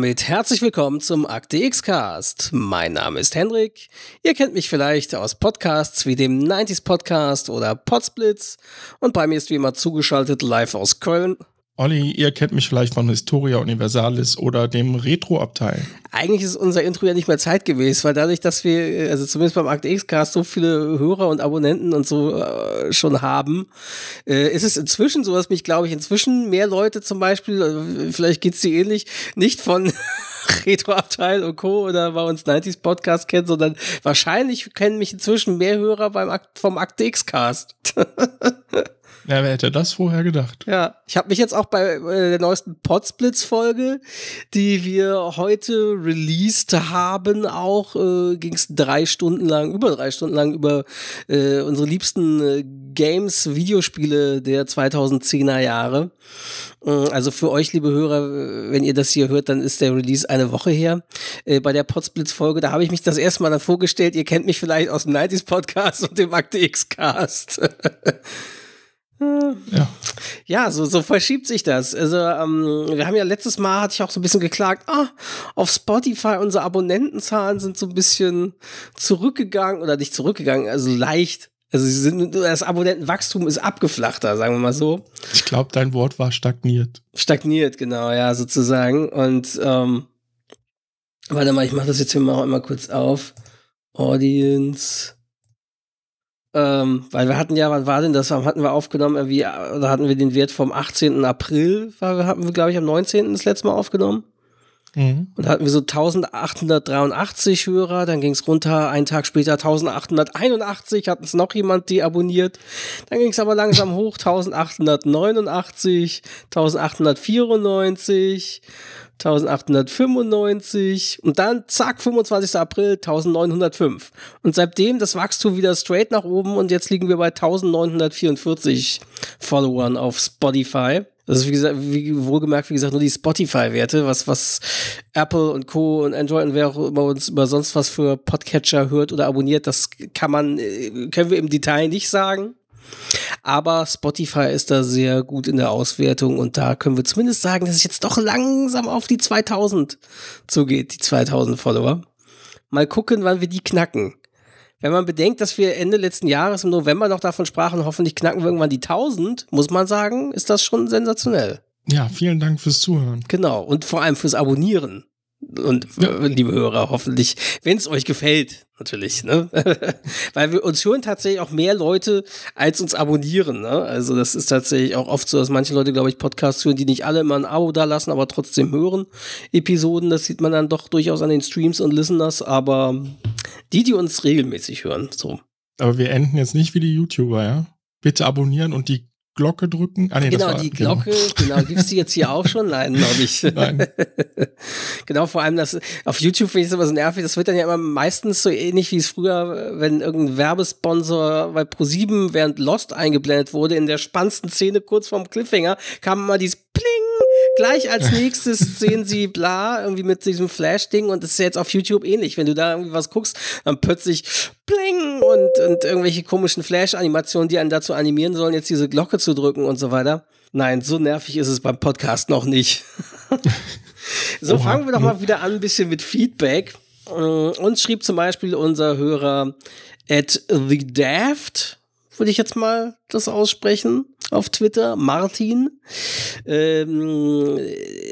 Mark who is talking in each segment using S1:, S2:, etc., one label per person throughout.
S1: Damit herzlich willkommen zum Akte X Cast. Mein Name ist Henrik. Ihr kennt mich vielleicht aus Podcasts wie dem 90s Podcast oder Podsplitz. Und bei mir ist wie immer zugeschaltet live aus Köln
S2: Olli, ihr kennt mich vielleicht von Historia Universalis oder dem Retro-Abteil.
S1: Eigentlich ist unser Intro ja nicht mehr zeitgemäß, weil dadurch, dass wir, also zumindest beim Akt X-Cast, so viele Hörer und Abonnenten und so äh, schon haben, äh, ist es inzwischen so, dass mich, glaube ich, inzwischen mehr Leute zum Beispiel, äh, vielleicht geht's dir ähnlich, nicht von Retro-Abteil und Co. oder bei uns 90s Podcast kennen, sondern wahrscheinlich kennen mich inzwischen mehr Hörer beim Akt, vom Akt X-Cast.
S2: Ja, wer hätte das vorher gedacht?
S1: Ja, ich habe mich jetzt auch bei äh, der neuesten Podsplitz-Folge, die wir heute released haben, auch äh, ging es drei Stunden lang, über drei Stunden lang über äh, unsere liebsten äh, Games, Videospiele der 2010er Jahre. Äh, also für euch, liebe Hörer, wenn ihr das hier hört, dann ist der Release eine Woche her. Äh, bei der Podsplitz-Folge, da habe ich mich das erste Mal dann vorgestellt. Ihr kennt mich vielleicht aus dem 90s Podcast und dem Akte X-Cast. Ja. Ja, so, so verschiebt sich das. Also, ähm, wir haben ja letztes Mal, hatte ich auch so ein bisschen geklagt, ah, auf Spotify unsere Abonnentenzahlen sind so ein bisschen zurückgegangen oder nicht zurückgegangen, also leicht. Also sie sind, das Abonnentenwachstum ist abgeflachter, sagen wir mal so.
S2: Ich glaube, dein Wort war stagniert.
S1: Stagniert, genau, ja, sozusagen. Und ähm, warte mal, ich mache das jetzt hier mal, mal kurz auf. Audience. Ähm, weil wir hatten ja, wann war denn das? Hatten wir aufgenommen, irgendwie, oder hatten wir den Wert vom 18. April, war, hatten wir, glaube ich, am 19. das letzte Mal aufgenommen. Mhm. Und hatten wir so 1883 Hörer, dann ging es runter, einen Tag später 1881, hatten es noch jemand deabonniert. Dann ging es aber langsam hoch, 1889, 1894, 1895 und dann zack, 25. April 1905. Und seitdem das Wachstum wieder straight nach oben und jetzt liegen wir bei 1944 Followern auf Spotify. Das ist wie gesagt, wie wohlgemerkt, wie gesagt, nur die Spotify-Werte, was, was Apple und Co. und Android und wer auch immer uns über sonst was für Podcatcher hört oder abonniert, das kann man, äh, können wir im Detail nicht sagen. Aber Spotify ist da sehr gut in der Auswertung und da können wir zumindest sagen, dass es jetzt doch langsam auf die 2000 zugeht, die 2000 Follower. Mal gucken, wann wir die knacken. Wenn man bedenkt, dass wir Ende letzten Jahres im November noch davon sprachen, hoffentlich knacken wir irgendwann die 1000, muss man sagen, ist das schon sensationell.
S2: Ja, vielen Dank fürs Zuhören.
S1: Genau, und vor allem fürs Abonnieren. Und ja. liebe Hörer, hoffentlich, wenn es euch gefällt, natürlich, ne? Weil wir uns hören tatsächlich auch mehr Leute, als uns abonnieren, ne? Also das ist tatsächlich auch oft so, dass manche Leute, glaube ich, Podcasts hören, die nicht alle immer ein Abo da lassen, aber trotzdem hören Episoden. Das sieht man dann doch durchaus an den Streams und Listeners, aber die, die uns regelmäßig hören, so.
S2: Aber wir enden jetzt nicht wie die YouTuber, ja? Bitte abonnieren und die Glocke drücken.
S1: Ah, nee, genau, war, die genau. Glocke, genau, genau gibt's die jetzt hier auch schon? Nein, noch nicht. Nein. genau, vor allem das auf YouTube finde ich es immer so nervig. Das wird dann ja immer meistens so ähnlich wie es früher, wenn irgendein Werbesponsor bei Pro7 während Lost eingeblendet wurde, in der spannendsten Szene kurz vorm Cliffhanger, kam immer dieses Pling gleich als nächstes sehen sie bla, irgendwie mit diesem Flash-Ding und das ist jetzt auf YouTube ähnlich. Wenn du da irgendwie was guckst, dann plötzlich bling und, und irgendwelche komischen Flash-Animationen, die einen dazu animieren sollen, jetzt diese Glocke zu drücken und so weiter. Nein, so nervig ist es beim Podcast noch nicht. so, Oha. fangen wir doch mal wieder an, ein bisschen mit Feedback. Äh, uns schrieb zum Beispiel unser Hörer at the Daft, würde ich jetzt mal das aussprechen auf Twitter, Martin. Ähm,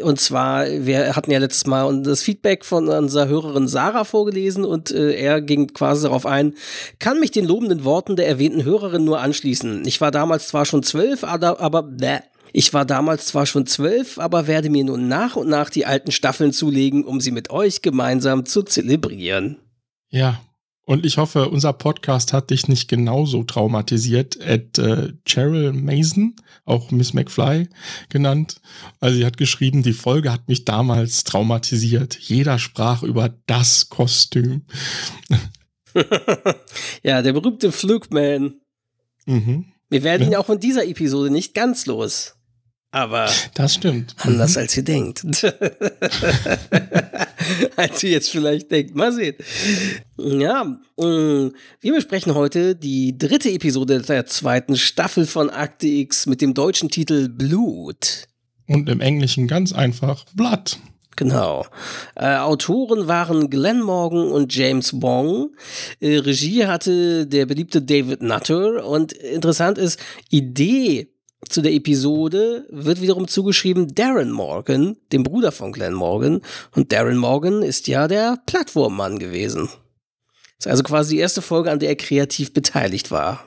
S1: und zwar, wir hatten ja letztes Mal das Feedback von unserer Hörerin Sarah vorgelesen und äh, er ging quasi darauf ein, kann mich den lobenden Worten der erwähnten Hörerin nur anschließen. Ich war damals zwar schon zwölf, aber, aber bäh, Ich war damals zwar schon zwölf, aber werde mir nun nach und nach die alten Staffeln zulegen, um sie mit euch gemeinsam zu zelebrieren.
S2: Ja, und ich hoffe, unser Podcast hat dich nicht genauso traumatisiert. At äh, Cheryl Mason, auch Miss McFly genannt. Also sie hat geschrieben, die Folge hat mich damals traumatisiert. Jeder sprach über das Kostüm.
S1: ja, der berühmte Flugman. Mhm. Wir werden ja. ihn auch in dieser Episode nicht ganz los. Aber
S2: das stimmt.
S1: Anders mhm. als ihr denkt. als ihr jetzt vielleicht denkt. Mal sehen. Ja, mm, wir besprechen heute die dritte Episode der zweiten Staffel von Akte X mit dem deutschen Titel Blut.
S2: Und im Englischen ganz einfach Blood.
S1: Genau. Äh, Autoren waren Glenn Morgan und James Wong. Äh, Regie hatte der beliebte David Nutter. Und interessant ist, Idee zu der Episode wird wiederum zugeschrieben Darren Morgan, dem Bruder von Glenn Morgan. Und Darren Morgan ist ja der Plattformmann gewesen. Das ist also quasi die erste Folge, an der er kreativ beteiligt war.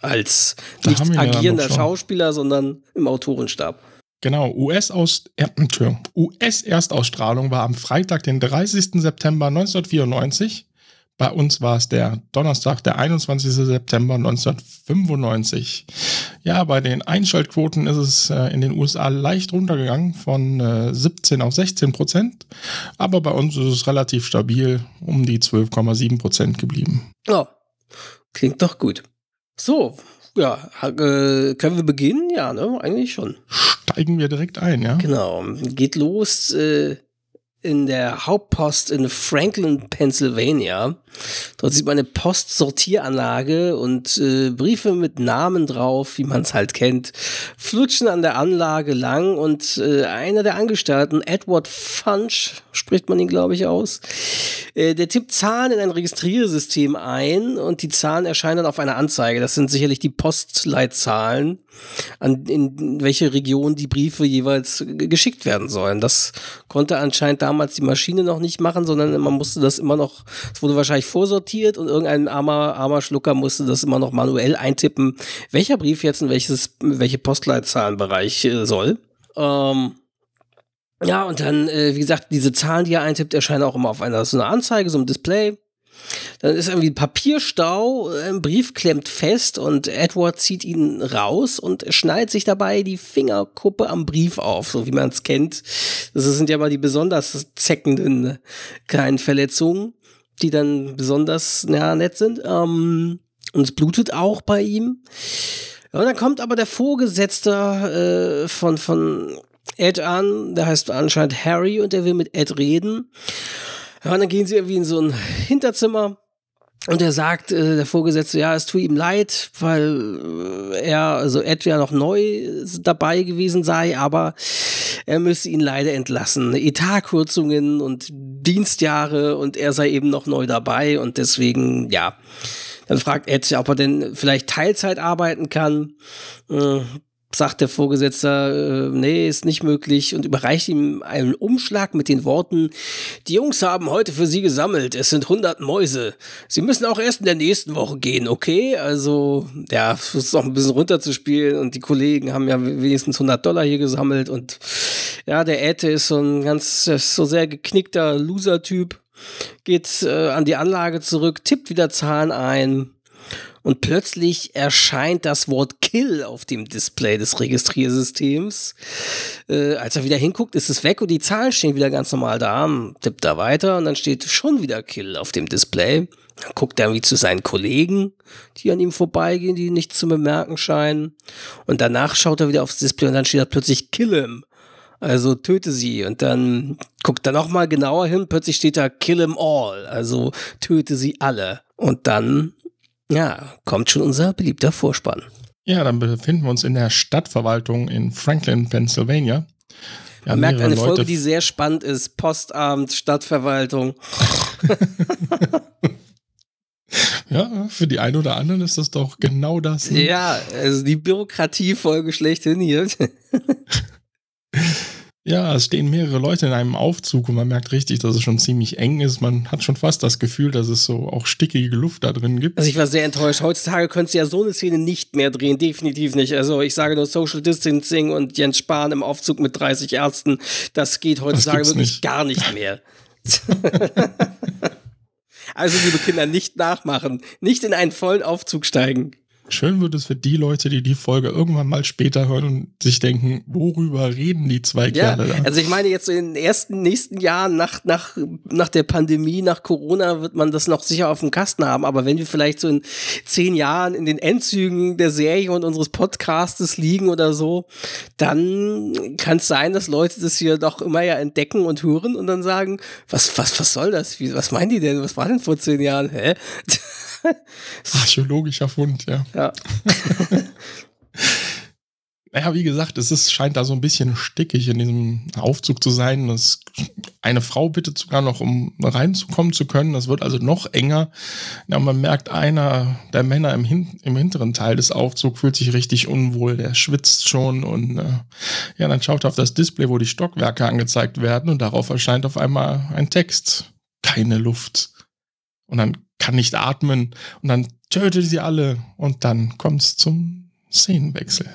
S1: Als da nicht agierender Schauspieler, sondern im Autorenstab.
S2: Genau, US-Erstausstrahlung US war am Freitag, den 30. September 1994. Bei uns war es der Donnerstag, der 21. September 1995. Ja, bei den Einschaltquoten ist es äh, in den USA leicht runtergegangen von äh, 17 auf 16 Prozent. Aber bei uns ist es relativ stabil um die 12,7 Prozent geblieben.
S1: Oh, klingt doch gut. So, ja, äh, können wir beginnen? Ja, ne, eigentlich schon.
S2: Steigen wir direkt ein, ja?
S1: Genau, geht los. Äh, in der Hauptpost in Franklin, Pennsylvania. Dort sieht man eine Postsortieranlage und äh, Briefe mit Namen drauf, wie man es halt kennt, flutschen an der Anlage lang und äh, einer der Angestellten, Edward Funch, spricht man ihn glaube ich aus, äh, der tippt Zahlen in ein Registriersystem ein und die Zahlen erscheinen dann auf einer Anzeige. Das sind sicherlich die Postleitzahlen, an, in welche Region die Briefe jeweils geschickt werden sollen. Das konnte anscheinend damals die Maschine noch nicht machen, sondern man musste das immer noch, es wurde wahrscheinlich vorsortiert und irgendein armer, armer Schlucker musste das immer noch manuell eintippen, welcher Brief jetzt in welches, welche Postleitzahlenbereich äh, soll. Ähm, ja, und dann, äh, wie gesagt, diese Zahlen, die er eintippt, erscheinen auch immer auf einer so einer Anzeige, so einem Display. Dann ist irgendwie ein Papierstau, ein Brief klemmt fest und Edward zieht ihn raus und schneidet sich dabei die Fingerkuppe am Brief auf, so wie man es kennt. Das sind ja mal die besonders zeckenden kleinen Verletzungen, die dann besonders ja, nett sind. Ähm, und es blutet auch bei ihm. Und dann kommt aber der Vorgesetzte äh, von, von Ed an, der heißt anscheinend Harry und der will mit Ed reden. Ja, und dann gehen sie irgendwie in so ein Hinterzimmer und er sagt, äh, der Vorgesetzte, ja, es tut ihm leid, weil äh, er, also Ed ja noch neu dabei gewesen sei, aber er müsse ihn leider entlassen. Etatkürzungen und Dienstjahre und er sei eben noch neu dabei und deswegen, ja. Dann fragt Ed, ob er denn vielleicht Teilzeit arbeiten kann. Äh, sagt der Vorgesetzte, äh, nee, ist nicht möglich und überreicht ihm einen Umschlag mit den Worten, die Jungs haben heute für Sie gesammelt, es sind 100 Mäuse. Sie müssen auch erst in der nächsten Woche gehen, okay? Also, ja, es ist noch ein bisschen runterzuspielen und die Kollegen haben ja wenigstens 100 Dollar hier gesammelt und ja, der Ete ist so ein ganz, so sehr geknickter Loser-Typ, geht äh, an die Anlage zurück, tippt wieder Zahlen ein, und plötzlich erscheint das Wort Kill auf dem Display des Registriersystems. Äh, als er wieder hinguckt, ist es weg und die Zahlen stehen wieder ganz normal da. Tippt da weiter und dann steht schon wieder Kill auf dem Display. Dann guckt er irgendwie zu seinen Kollegen, die an ihm vorbeigehen, die nichts zu bemerken scheinen. Und danach schaut er wieder aufs Display und dann steht da plötzlich Kill him. Also töte sie. Und dann guckt er nochmal genauer hin. Plötzlich steht da Kill him all. Also töte sie alle. Und dann ja, kommt schon unser beliebter Vorspann.
S2: Ja, dann befinden wir uns in der Stadtverwaltung in Franklin, Pennsylvania.
S1: Ja, Man merkt eine Leute Folge, die sehr spannend ist. Postamt, Stadtverwaltung.
S2: ja, für die einen oder anderen ist das doch genau das.
S1: Ne? Ja, also die Bürokratiefolge schlechthin hier.
S2: Ja, es stehen mehrere Leute in einem Aufzug und man merkt richtig, dass es schon ziemlich eng ist. Man hat schon fast das Gefühl, dass es so auch stickige Luft da drin gibt.
S1: Also ich war sehr enttäuscht. Heutzutage könntest du ja so eine Szene nicht mehr drehen, definitiv nicht. Also ich sage nur Social Distancing und Jens Spahn im Aufzug mit 30 Ärzten, das geht heutzutage das wirklich nicht. gar nicht mehr. also liebe Kinder, nicht nachmachen, nicht in einen vollen Aufzug steigen.
S2: Schön wird es für die Leute, die die Folge irgendwann mal später hören und sich denken, worüber reden die zwei ja, Kerle da?
S1: Also ich meine jetzt in den ersten, nächsten Jahren nach, nach, nach der Pandemie, nach Corona wird man das noch sicher auf dem Kasten haben. Aber wenn wir vielleicht so in zehn Jahren in den Endzügen der Serie und unseres Podcastes liegen oder so, dann kann es sein, dass Leute das hier doch immer ja entdecken und hören und dann sagen, was, was, was soll das? Wie, was meinen die denn? Was war denn vor zehn Jahren? Hä?
S2: Archäologischer Fund, ja. Ja. naja, wie gesagt, es ist, scheint da so ein bisschen stickig in diesem Aufzug zu sein. Das, eine Frau bittet sogar noch, um reinzukommen zu können. Das wird also noch enger. Ja, man merkt, einer der Männer im, hin, im hinteren Teil des Aufzugs fühlt sich richtig unwohl. Der schwitzt schon und äh, ja, dann schaut er auf das Display, wo die Stockwerke angezeigt werden und darauf erscheint auf einmal ein Text. Keine Luft. Und dann kann nicht atmen und dann tötet sie alle und dann kommt es zum Szenenwechsel.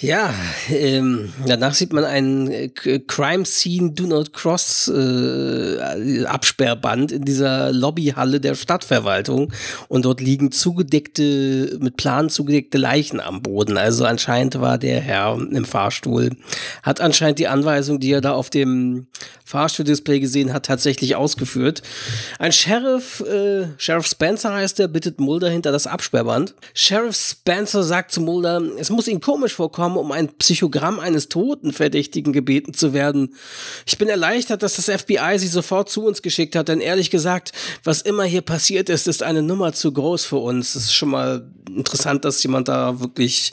S1: Ja, ähm, danach sieht man einen äh, Crime Scene Do Not Cross äh, Absperrband in dieser Lobbyhalle der Stadtverwaltung und dort liegen zugedeckte, mit Plan zugedeckte Leichen am Boden. Also anscheinend war der Herr im Fahrstuhl, hat anscheinend die Anweisung, die er da auf dem Fahrstuhldisplay gesehen hat, tatsächlich ausgeführt. Ein Sheriff, äh, Sheriff Spencer heißt er, bittet Mulder hinter das Absperrband. Sheriff Spencer sagt zu Mulder, es muss ihm komisch vorkommen, bekommen, um ein Psychogramm eines toten Verdächtigen gebeten zu werden. Ich bin erleichtert, dass das FBI sie sofort zu uns geschickt hat, denn ehrlich gesagt, was immer hier passiert ist, ist eine Nummer zu groß für uns. Es ist schon mal interessant, dass jemand da wirklich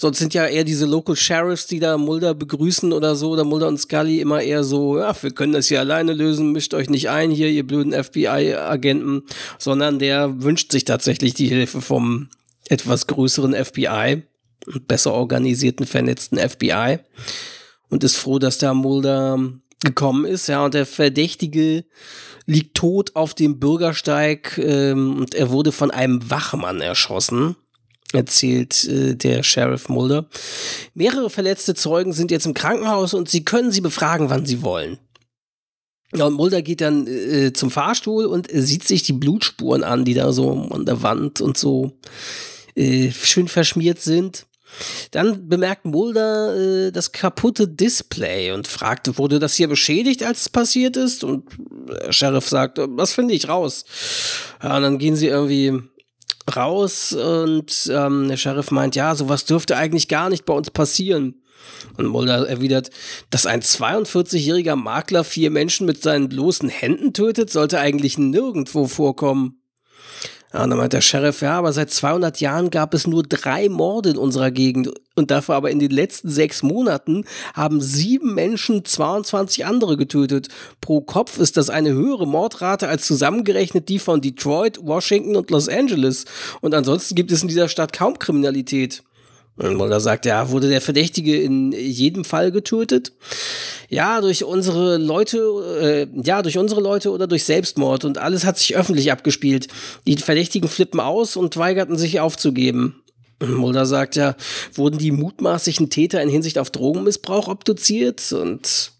S1: Sonst sind ja eher diese Local Sheriffs, die da Mulder begrüßen oder so, oder Mulder und Scully immer eher so, ja, wir können das hier alleine lösen, mischt euch nicht ein hier, ihr blöden FBI-Agenten, sondern der wünscht sich tatsächlich die Hilfe vom etwas größeren FBI besser organisierten, vernetzten FBI und ist froh, dass der Mulder gekommen ist, ja, und der Verdächtige liegt tot auf dem Bürgersteig ähm, und er wurde von einem Wachmann erschossen, erzählt äh, der Sheriff Mulder. Mehrere verletzte Zeugen sind jetzt im Krankenhaus und sie können sie befragen, wann sie wollen. Ja, und Mulder geht dann äh, zum Fahrstuhl und sieht sich die Blutspuren an, die da so an der Wand und so äh, schön verschmiert sind. Dann bemerkt Mulder äh, das kaputte Display und fragt, wurde das hier beschädigt, als es passiert ist? Und der Sheriff sagt, was finde ich raus? Ja, und dann gehen sie irgendwie raus und ähm, der Sheriff meint, ja, sowas dürfte eigentlich gar nicht bei uns passieren. Und Mulder erwidert, dass ein 42-jähriger Makler vier Menschen mit seinen bloßen Händen tötet, sollte eigentlich nirgendwo vorkommen. Ja, und dann meint der Sheriff, ja, aber seit 200 Jahren gab es nur drei Morde in unserer Gegend und dafür aber in den letzten sechs Monaten haben sieben Menschen 22 andere getötet. Pro Kopf ist das eine höhere Mordrate als zusammengerechnet die von Detroit, Washington und Los Angeles. Und ansonsten gibt es in dieser Stadt kaum Kriminalität. Mulder sagt, ja, wurde der Verdächtige in jedem Fall getötet? Ja, durch unsere Leute, äh, ja, durch unsere Leute oder durch Selbstmord und alles hat sich öffentlich abgespielt. Die Verdächtigen flippen aus und weigerten sich aufzugeben. Mulder sagt ja, wurden die mutmaßlichen Täter in Hinsicht auf Drogenmissbrauch obduziert und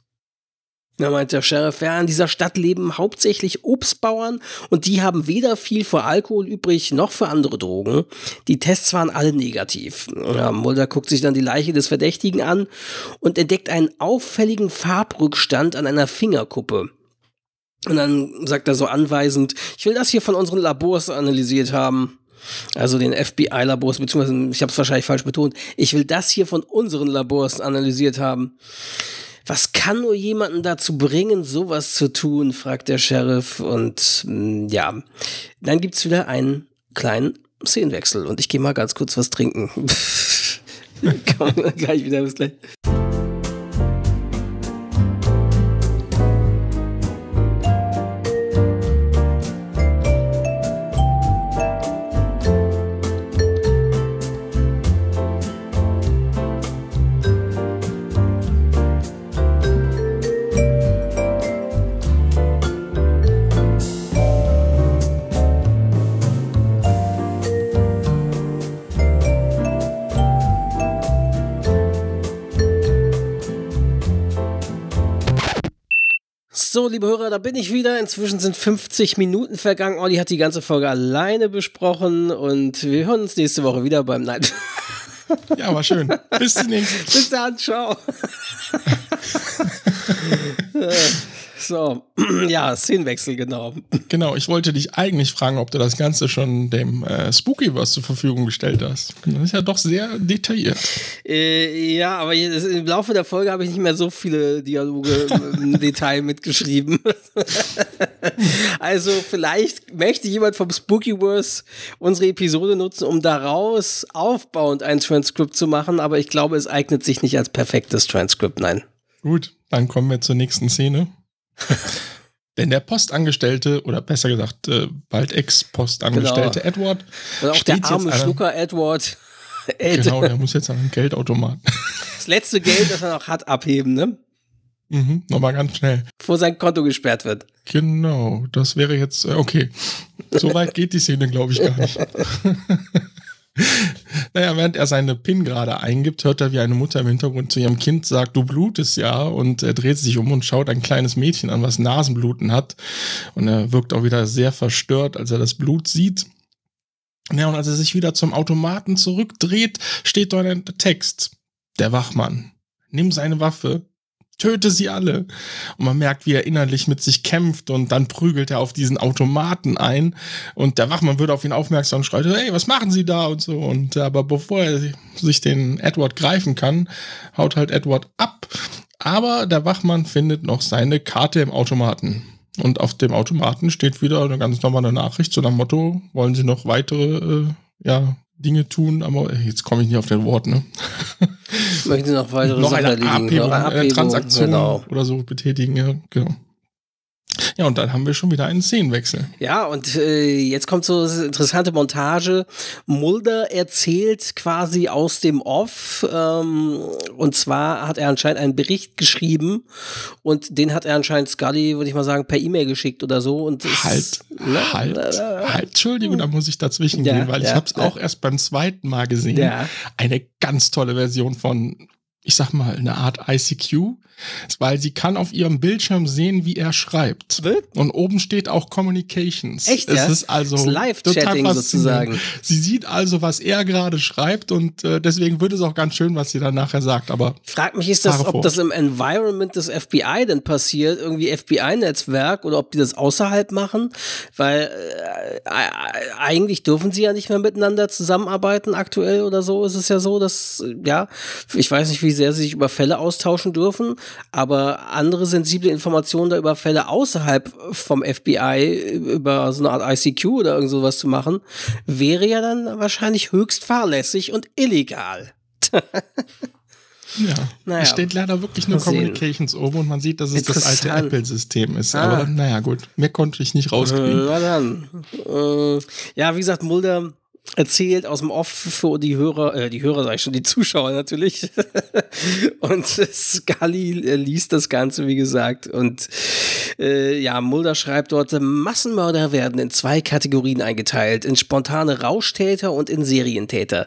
S1: da meint der Sheriff, ja, in dieser Stadt leben hauptsächlich Obstbauern und die haben weder viel für Alkohol übrig noch für andere Drogen. Die Tests waren alle negativ. Ja, Mulder guckt sich dann die Leiche des Verdächtigen an und entdeckt einen auffälligen Farbrückstand an einer Fingerkuppe. Und dann sagt er so anweisend, ich will das hier von unseren Labors analysiert haben. Also den FBI-Labors, beziehungsweise ich habe es wahrscheinlich falsch betont. Ich will das hier von unseren Labors analysiert haben. Was kann nur jemanden dazu bringen, sowas zu tun? fragt der Sheriff. Und mh, mm, ja, dann gibt's wieder einen kleinen Szenenwechsel. Und ich gehe mal ganz kurz was trinken. Kommen wir gleich wieder, bis gleich. So, liebe Hörer, da bin ich wieder. Inzwischen sind 50 Minuten vergangen. Olli hat die ganze Folge alleine besprochen und wir hören uns nächste Woche wieder beim Night.
S2: Ja, war schön. Bis zum nächsten.
S1: Bis dann, ciao. So, ja, Szenenwechsel, genau.
S2: Genau, ich wollte dich eigentlich fragen, ob du das Ganze schon dem äh, Spookyverse zur Verfügung gestellt hast. Das ist ja doch sehr detailliert.
S1: Äh, ja, aber im Laufe der Folge habe ich nicht mehr so viele Dialoge im Detail mitgeschrieben. also vielleicht möchte jemand vom Spookyverse unsere Episode nutzen, um daraus aufbauend ein Transkript zu machen, aber ich glaube, es eignet sich nicht als perfektes Transkript, nein.
S2: Gut, dann kommen wir zur nächsten Szene. Denn der Postangestellte, oder besser gesagt, äh, bald Ex-Postangestellte genau. Edward.
S1: Oder auch der arme Schlucker Edward.
S2: genau, der muss jetzt an den Geldautomaten.
S1: Das letzte Geld, das er noch hat, abheben, ne?
S2: Mhm, nochmal ganz schnell.
S1: Bevor sein Konto gesperrt wird.
S2: Genau, das wäre jetzt, äh, okay. So weit geht die Szene, glaube ich, gar nicht. naja, während er seine PIN gerade eingibt, hört er, wie eine Mutter im Hintergrund zu ihrem Kind sagt, du blutest ja. Und er dreht sich um und schaut ein kleines Mädchen an, was Nasenbluten hat. Und er wirkt auch wieder sehr verstört, als er das Blut sieht. Ja, und als er sich wieder zum Automaten zurückdreht, steht dort ein Text. Der Wachmann. Nimm seine Waffe, töte sie alle. Und man merkt, wie er innerlich mit sich kämpft und dann prügelt er auf diesen Automaten ein und der Wachmann wird auf ihn aufmerksam und schreit, hey, was machen Sie da und so. Und aber bevor er sich den Edward greifen kann, haut halt Edward ab. Aber der Wachmann findet noch seine Karte im Automaten. Und auf dem Automaten steht wieder eine ganz normale Nachricht zu dem Motto, wollen Sie noch weitere äh, ja, Dinge tun, aber jetzt komme ich nicht auf den Wort, ne?
S1: Möchten Sie noch weitere
S2: noch eine Abhebung, eine Transaktion genau. oder so betätigen, ja, genau. Ja, und dann haben wir schon wieder einen Szenenwechsel.
S1: Ja, und äh, jetzt kommt so eine interessante Montage. Mulder erzählt quasi aus dem Off. Ähm, und zwar hat er anscheinend einen Bericht geschrieben und den hat er anscheinend Scully, würde ich mal sagen, per E-Mail geschickt oder so. Und
S2: halt, ne, halt, halt, Entschuldigung, da muss ich dazwischen ja, gehen, weil ja, ich habe es ja. auch erst beim zweiten Mal gesehen. Eine ganz tolle Version von ich sag mal, eine Art ICQ, weil sie kann auf ihrem Bildschirm sehen, wie er schreibt. Und oben steht auch Communications.
S1: Echt, ja?
S2: Es ist also
S1: Live-Chatting sozusagen.
S2: Sie sieht also, was er gerade schreibt und äh, deswegen wird es auch ganz schön, was sie dann nachher sagt. Aber
S1: frag mich, ist das, ob das im Environment des FBI denn passiert, irgendwie FBI-Netzwerk oder ob die das außerhalb machen, weil äh, eigentlich dürfen sie ja nicht mehr miteinander zusammenarbeiten aktuell oder so. Ist es ja so, dass ja, ich weiß nicht, wie sehr sie sich über Fälle austauschen dürfen, aber andere sensible Informationen da über Fälle außerhalb vom FBI, über so eine Art ICQ oder irgend sowas zu machen, wäre ja dann wahrscheinlich höchst fahrlässig und illegal.
S2: Ja, naja, es steht leider wirklich nur Communications oben und man sieht, dass es das alte Apple-System ist. Ah. Aber naja, gut, mehr konnte ich nicht rauskriegen.
S1: Na dann. Äh, ja, wie gesagt, Mulder erzählt aus dem Off für die Hörer, äh, die Hörer sage ich schon, die Zuschauer natürlich. und Scully äh, liest das Ganze, wie gesagt. Und äh, ja, Mulder schreibt dort, Massenmörder werden in zwei Kategorien eingeteilt, in spontane Rauschtäter und in Serientäter.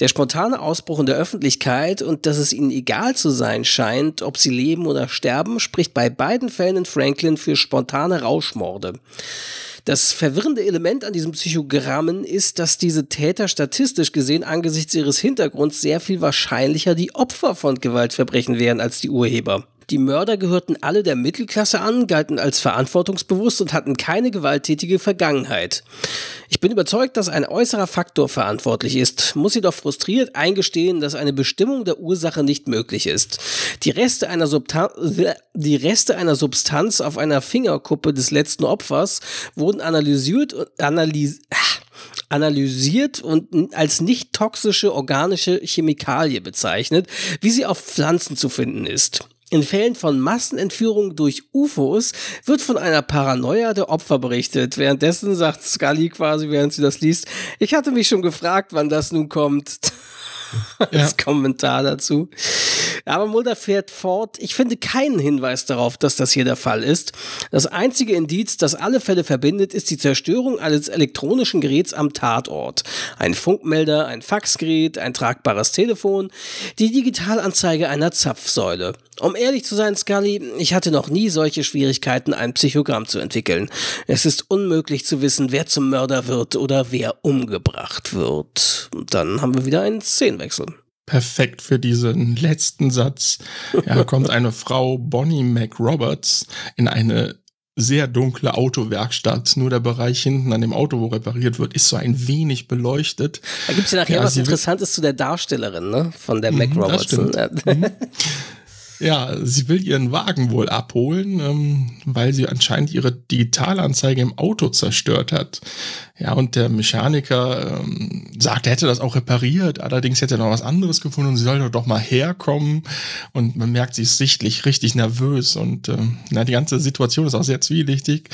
S1: Der spontane Ausbruch in der Öffentlichkeit und dass es ihnen egal zu sein scheint, ob sie leben oder sterben, spricht bei beiden Fällen in Franklin für spontane Rauschmorde. Das verwirrende Element an diesem Psychogrammen ist, dass diese Täter statistisch gesehen angesichts ihres Hintergrunds sehr viel wahrscheinlicher die Opfer von Gewaltverbrechen wären als die Urheber. Die Mörder gehörten alle der Mittelklasse an, galten als verantwortungsbewusst und hatten keine gewalttätige Vergangenheit. Ich bin überzeugt, dass ein äußerer Faktor verantwortlich ist, muss jedoch frustriert eingestehen, dass eine Bestimmung der Ursache nicht möglich ist. Die Reste einer, Subtan die Reste einer Substanz auf einer Fingerkuppe des letzten Opfers wurden analysiert und analysiert analysiert und als nicht toxische organische Chemikalie bezeichnet, wie sie auf Pflanzen zu finden ist. In Fällen von Massenentführungen durch UFOs wird von einer Paranoia der Opfer berichtet. Währenddessen sagt Scully quasi, während sie das liest, ich hatte mich schon gefragt, wann das nun kommt. Als ja. Kommentar dazu. Aber Mulder fährt fort. Ich finde keinen Hinweis darauf, dass das hier der Fall ist. Das einzige Indiz, das alle Fälle verbindet, ist die Zerstörung eines elektronischen Geräts am Tatort. Ein Funkmelder, ein Faxgerät, ein tragbares Telefon, die Digitalanzeige einer Zapfsäule. Um ehrlich zu sein, Scully, ich hatte noch nie solche Schwierigkeiten, ein Psychogramm zu entwickeln. Es ist unmöglich zu wissen, wer zum Mörder wird oder wer umgebracht wird. Und dann haben wir wieder einen Szenenwechsel
S2: perfekt für diesen letzten Satz. Ja, kommt eine Frau, Bonnie McRoberts, in eine sehr dunkle Autowerkstatt. Nur der Bereich hinten an dem Auto, wo repariert wird, ist so ein wenig beleuchtet.
S1: Da gibt es ja nachher ja, was Interessantes zu der Darstellerin, ne? Von der mhm, McRoberts.
S2: Ja, sie will ihren Wagen wohl abholen, ähm, weil sie anscheinend ihre Digitalanzeige im Auto zerstört hat. Ja, und der Mechaniker ähm, sagt, er hätte das auch repariert, allerdings hätte er noch was anderes gefunden und sie soll doch mal herkommen. Und man merkt, sie ist sichtlich richtig nervös und ähm, na, die ganze Situation ist auch sehr zwielichtig.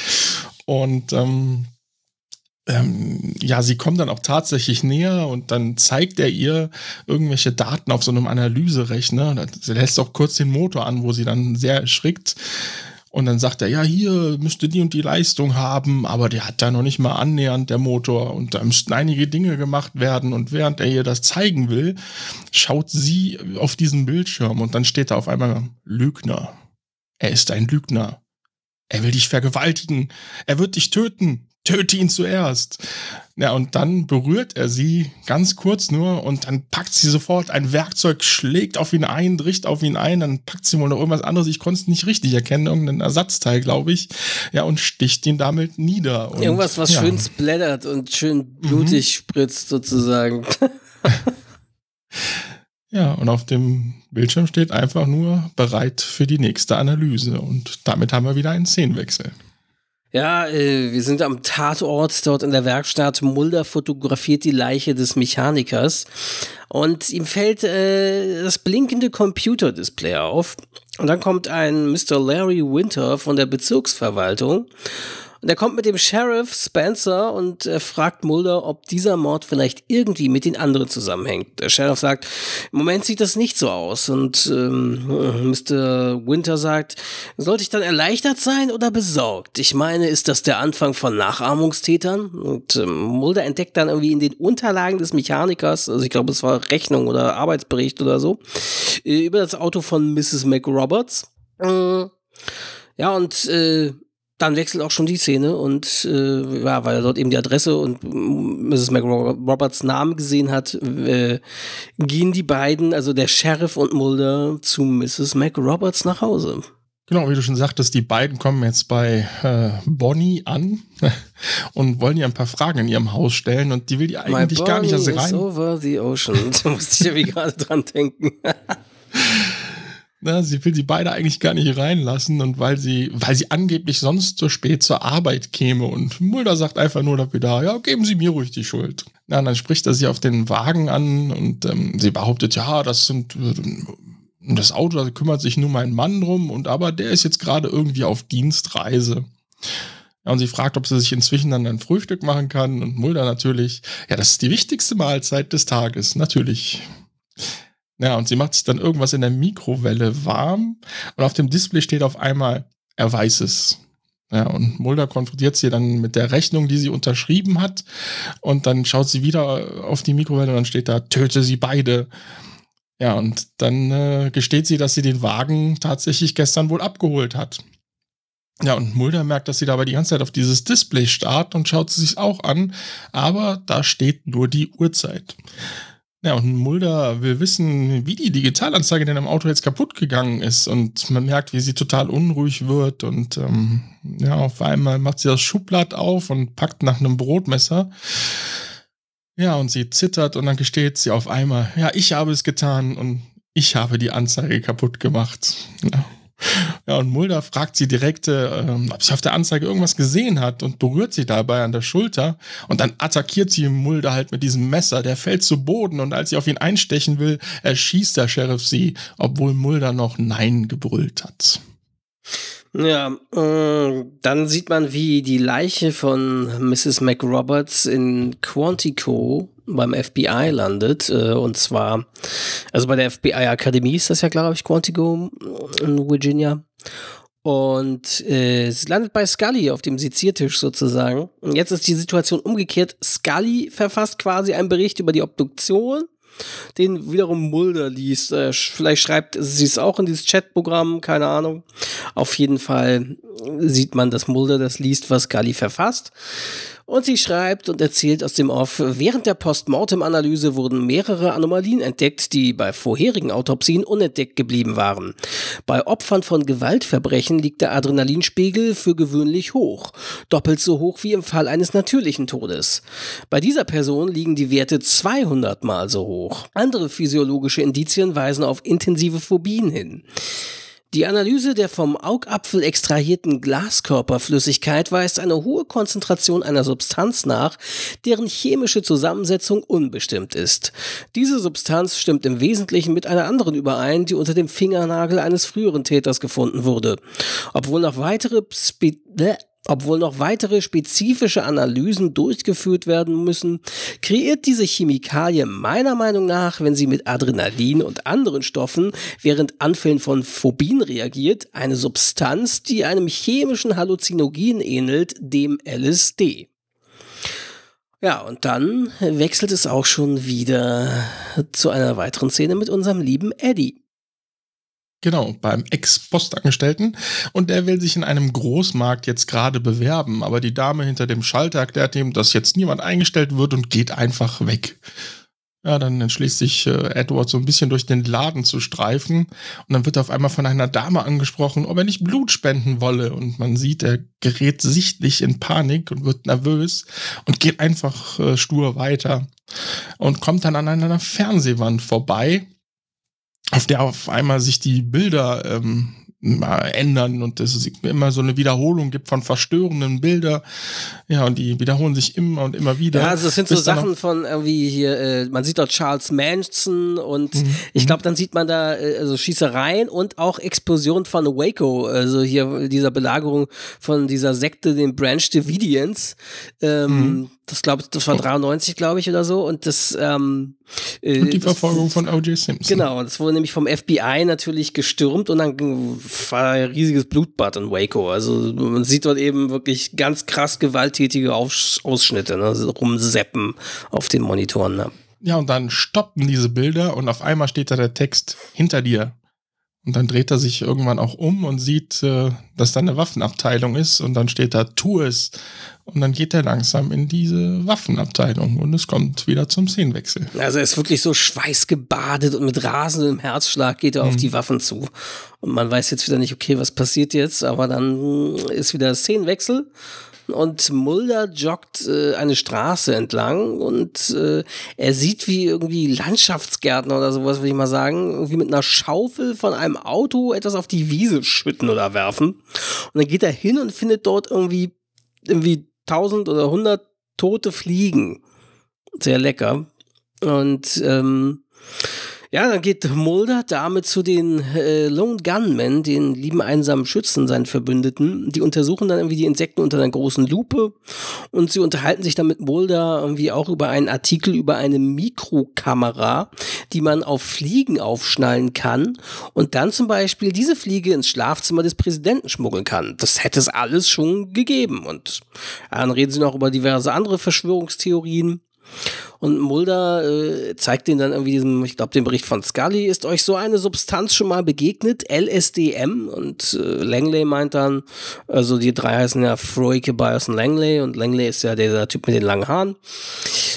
S2: Und ähm, ähm, ja, sie kommt dann auch tatsächlich näher und dann zeigt er ihr irgendwelche Daten auf so einem Analyserechner. Sie lässt auch kurz den Motor an, wo sie dann sehr erschrickt. Und dann sagt er, ja, hier müsste die und die Leistung haben, aber der hat da noch nicht mal annähernd der Motor und da müssten einige Dinge gemacht werden. Und während er ihr das zeigen will, schaut sie auf diesen Bildschirm und dann steht da auf einmal Lügner. Er ist ein Lügner. Er will dich vergewaltigen. Er wird dich töten töte ihn zuerst. Ja, und dann berührt er sie ganz kurz nur und dann packt sie sofort ein Werkzeug, schlägt auf ihn ein, bricht auf ihn ein, dann packt sie wohl noch irgendwas anderes, ich konnte es nicht richtig erkennen, irgendein Ersatzteil, glaube ich, ja, und sticht ihn damit nieder. Und,
S1: irgendwas, was
S2: ja.
S1: schön splattert und schön blutig mhm. spritzt, sozusagen.
S2: ja, und auf dem Bildschirm steht einfach nur bereit für die nächste Analyse und damit haben wir wieder einen Szenenwechsel.
S1: Ja, äh, wir sind am Tatort dort in der Werkstatt. Mulder fotografiert die Leiche des Mechanikers und ihm fällt äh, das blinkende Computerdisplay auf. Und dann kommt ein Mr. Larry Winter von der Bezirksverwaltung und er kommt mit dem Sheriff Spencer und äh, fragt Mulder, ob dieser Mord vielleicht irgendwie mit den anderen zusammenhängt. Der Sheriff sagt, im Moment sieht das nicht so aus. Und ähm, Mr. Winter sagt, sollte ich dann erleichtert sein oder besorgt? Ich meine, ist das der Anfang von Nachahmungstätern? Und ähm, Mulder entdeckt dann irgendwie in den Unterlagen des Mechanikers, also ich glaube, es war Rechnung oder Arbeitsbericht oder so, äh, über das Auto von Mrs. McRoberts. Äh, ja, und äh, dann wechselt auch schon die Szene und äh, ja, weil er dort eben die Adresse und Mrs. McRoberts Namen gesehen hat, äh, gehen die beiden, also der Sheriff und Mulder, zu Mrs. McRoberts nach Hause.
S2: Genau, wie du schon sagtest, die beiden kommen jetzt bei äh, Bonnie an und wollen ihr ein paar Fragen in ihrem Haus stellen und die will die eigentlich gar nicht erst rein.
S1: over the ocean. da musste ich ja wie gerade dran denken.
S2: Na, sie will sie beide eigentlich gar nicht reinlassen und weil sie, weil sie angeblich sonst so spät zur Arbeit käme und Mulder sagt einfach nur dafür da, ja, geben Sie mir ruhig die Schuld. Na, dann spricht er sie auf den Wagen an und ähm, sie behauptet, ja, das sind äh, das Auto, da kümmert sich nur mein Mann drum und aber der ist jetzt gerade irgendwie auf Dienstreise. Ja, und sie fragt, ob sie sich inzwischen dann ein Frühstück machen kann und Mulder natürlich, ja, das ist die wichtigste Mahlzeit des Tages, natürlich. Ja, und sie macht sich dann irgendwas in der Mikrowelle warm und auf dem Display steht auf einmal, er weiß es. Ja, und Mulder konfrontiert sie dann mit der Rechnung, die sie unterschrieben hat. Und dann schaut sie wieder auf die Mikrowelle und dann steht da, töte sie beide. Ja, und dann äh, gesteht sie, dass sie den Wagen tatsächlich gestern wohl abgeholt hat. Ja, und Mulder merkt, dass sie dabei die ganze Zeit auf dieses Display starrt und schaut sie sich auch an, aber da steht nur die Uhrzeit. Ja, und Mulder will wissen, wie die Digitalanzeige denn im Auto jetzt kaputt gegangen ist. Und man merkt, wie sie total unruhig wird. Und ähm, ja, auf einmal macht sie das Schublad auf und packt nach einem Brotmesser. Ja, und sie zittert und dann gesteht sie auf einmal, ja, ich habe es getan und ich habe die Anzeige kaputt gemacht. Ja. Ja, und Mulder fragt sie direkt, äh, ob sie auf der Anzeige irgendwas gesehen hat und berührt sie dabei an der Schulter. Und dann attackiert sie Mulder halt mit diesem Messer. Der fällt zu Boden und als sie auf ihn einstechen will, erschießt der Sheriff sie, obwohl Mulder noch Nein gebrüllt hat.
S1: Ja, äh, dann sieht man, wie die Leiche von Mrs. McRoberts in Quantico beim FBI landet. Äh, und zwar, also bei der FBI Akademie ist das ja, glaube ich, Quantico in Virginia. Und äh, es landet bei Scully auf dem Seziertisch sozusagen. Und jetzt ist die Situation umgekehrt. Scully verfasst quasi einen Bericht über die Obduktion den wiederum Mulder liest. Äh, vielleicht schreibt sie es auch in dieses Chatprogramm, keine Ahnung. Auf jeden Fall sieht man, dass Mulder das liest, was Scully verfasst. Und sie schreibt und erzählt aus dem Off, während der Postmortem-Analyse wurden mehrere Anomalien entdeckt, die bei vorherigen Autopsien unentdeckt geblieben waren. Bei Opfern von Gewaltverbrechen liegt der Adrenalinspiegel für gewöhnlich hoch, doppelt so hoch wie im Fall eines natürlichen Todes. Bei dieser Person liegen die Werte 200 mal so hoch. Andere physiologische Indizien weisen auf intensive Phobien hin. Die Analyse der vom Augapfel extrahierten Glaskörperflüssigkeit weist eine hohe Konzentration einer Substanz nach, deren chemische Zusammensetzung unbestimmt ist. Diese Substanz stimmt im Wesentlichen mit einer anderen überein, die unter dem Fingernagel eines früheren Täters gefunden wurde. Obwohl noch weitere Spe obwohl noch weitere spezifische Analysen durchgeführt werden müssen, kreiert diese Chemikalie meiner Meinung nach, wenn sie mit Adrenalin und anderen Stoffen während Anfällen von Phobien reagiert, eine Substanz, die einem chemischen Halluzinogen ähnelt, dem LSD. Ja, und dann wechselt es auch schon wieder zu einer weiteren Szene mit unserem lieben Eddie.
S2: Genau, beim Ex-Postangestellten. Und der will sich in einem Großmarkt jetzt gerade bewerben. Aber die Dame hinter dem Schalter erklärt ihm, dass jetzt niemand eingestellt wird und geht einfach weg. Ja, dann entschließt sich äh, Edward so ein bisschen durch den Laden zu streifen. Und dann wird er auf einmal von einer Dame angesprochen, ob er nicht Blut spenden wolle. Und man sieht, er gerät sichtlich in Panik und wird nervös und geht einfach äh, stur weiter. Und kommt dann an einer Fernsehwand vorbei auf der auf einmal sich die Bilder ähm, ändern und es immer so eine Wiederholung gibt von verstörenden Bildern. Ja, und die wiederholen sich immer und immer wieder.
S1: Ja, also das sind so Sachen von irgendwie hier, äh, man sieht dort Charles Manson und mhm. ich glaube, dann sieht man da äh, also Schießereien und auch Explosion von Waco, also hier dieser Belagerung von dieser Sekte, den Branch Davidians. Ähm, mhm das glaube das war 93, glaube ich, oder so. Und das ähm,
S2: äh, und die Verfolgung von O.J. Simpson.
S1: Genau, das wurde nämlich vom FBI natürlich gestürmt und dann war ein riesiges Blutbad in Waco. Also man sieht dort eben wirklich ganz krass gewalttätige Aus Ausschnitte, ne, rumseppen auf den Monitoren. Ne.
S2: Ja, und dann stoppen diese Bilder und auf einmal steht da der Text hinter dir. Und dann dreht er sich irgendwann auch um und sieht, äh, dass da eine Waffenabteilung ist. Und dann steht da, tu es. Und dann geht er langsam in diese Waffenabteilung und es kommt wieder zum Szenenwechsel.
S1: Also er ist wirklich so schweißgebadet und mit rasendem Herzschlag geht er mhm. auf die Waffen zu. Und man weiß jetzt wieder nicht, okay, was passiert jetzt, aber dann ist wieder Szenenwechsel und Mulder joggt äh, eine Straße entlang und äh, er sieht wie irgendwie Landschaftsgärtner oder sowas, würde ich mal sagen, irgendwie mit einer Schaufel von einem Auto etwas auf die Wiese schütten oder werfen. Und dann geht er hin und findet dort irgendwie, irgendwie tausend oder hundert tote Fliegen. Sehr lecker. Und ähm, ja, dann geht Mulder damit zu den äh, Lone Gunmen, den lieben einsamen Schützen, seinen Verbündeten. Die untersuchen dann irgendwie die Insekten unter einer großen Lupe und sie unterhalten sich dann mit Mulder irgendwie auch über einen Artikel über eine Mikrokamera, die man auf Fliegen aufschnallen kann und dann zum Beispiel diese Fliege ins Schlafzimmer des Präsidenten schmuggeln kann. Das hätte es alles schon gegeben. Und dann reden sie noch über diverse andere Verschwörungstheorien. Und Mulder äh, zeigt ihnen dann irgendwie diesem, ich glaube, den Bericht von Scully, ist euch so eine Substanz schon mal begegnet? LSDM? Und äh, Langley meint dann, also die drei heißen ja Froike, Byers und Langley und Langley ist ja der Typ mit den langen Haaren.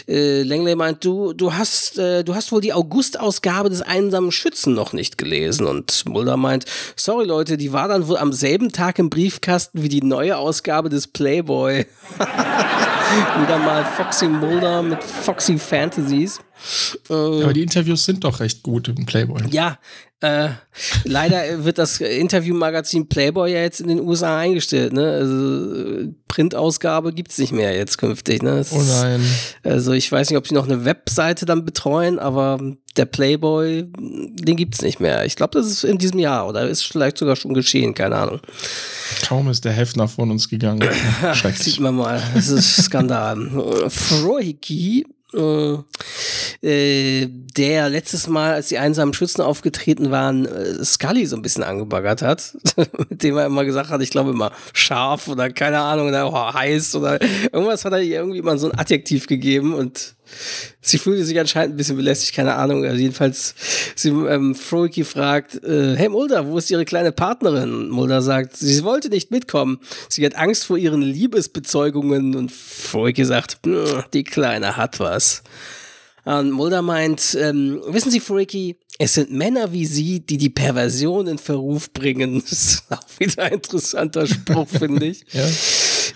S1: Äh, Langley meint, du, du hast, äh, du hast wohl die August-Ausgabe des einsamen Schützen noch nicht gelesen. Und Mulder meint, sorry Leute, die war dann wohl am selben Tag im Briefkasten wie die neue Ausgabe des Playboy. Wieder mal Foxy Mulder mit Foxy Fantasies.
S2: Äh, Aber die Interviews sind doch recht gut im Playboy.
S1: Ja, äh, leider wird das Interviewmagazin Playboy ja jetzt in den USA eingestellt. Ne? Also Printausgabe gibt es nicht mehr jetzt künftig. Ne?
S2: oh nein.
S1: Also ich weiß nicht, ob sie noch eine Webseite dann betreuen, aber der Playboy, den gibt es nicht mehr. Ich glaube, das ist in diesem Jahr oder ist vielleicht sogar schon geschehen, keine Ahnung.
S2: Kaum ist der Hefner von uns gegangen.
S1: Sieht man mal, das ist Skandal. Frohiki äh, der letztes Mal, als die einsamen Schützen aufgetreten waren, äh, Scully so ein bisschen angebaggert hat, mit dem er immer gesagt hat, ich glaube immer scharf oder keine Ahnung, oder oh, heiß oder irgendwas hat er ihr irgendwie immer so ein Adjektiv gegeben und Sie fühlte sich anscheinend ein bisschen belästigt, keine Ahnung. Also jedenfalls, sie, ähm, Froiki fragt, äh, hey Mulder, wo ist ihre kleine Partnerin? Mulder sagt, sie wollte nicht mitkommen. Sie hat Angst vor ihren Liebesbezeugungen und Froiki sagt, die Kleine hat was. Und Mulder meint, ähm, wissen Sie, Freaky, es sind Männer wie Sie, die die Perversion in Verruf bringen. Das ist auch wieder ein interessanter Spruch, finde ich. ja.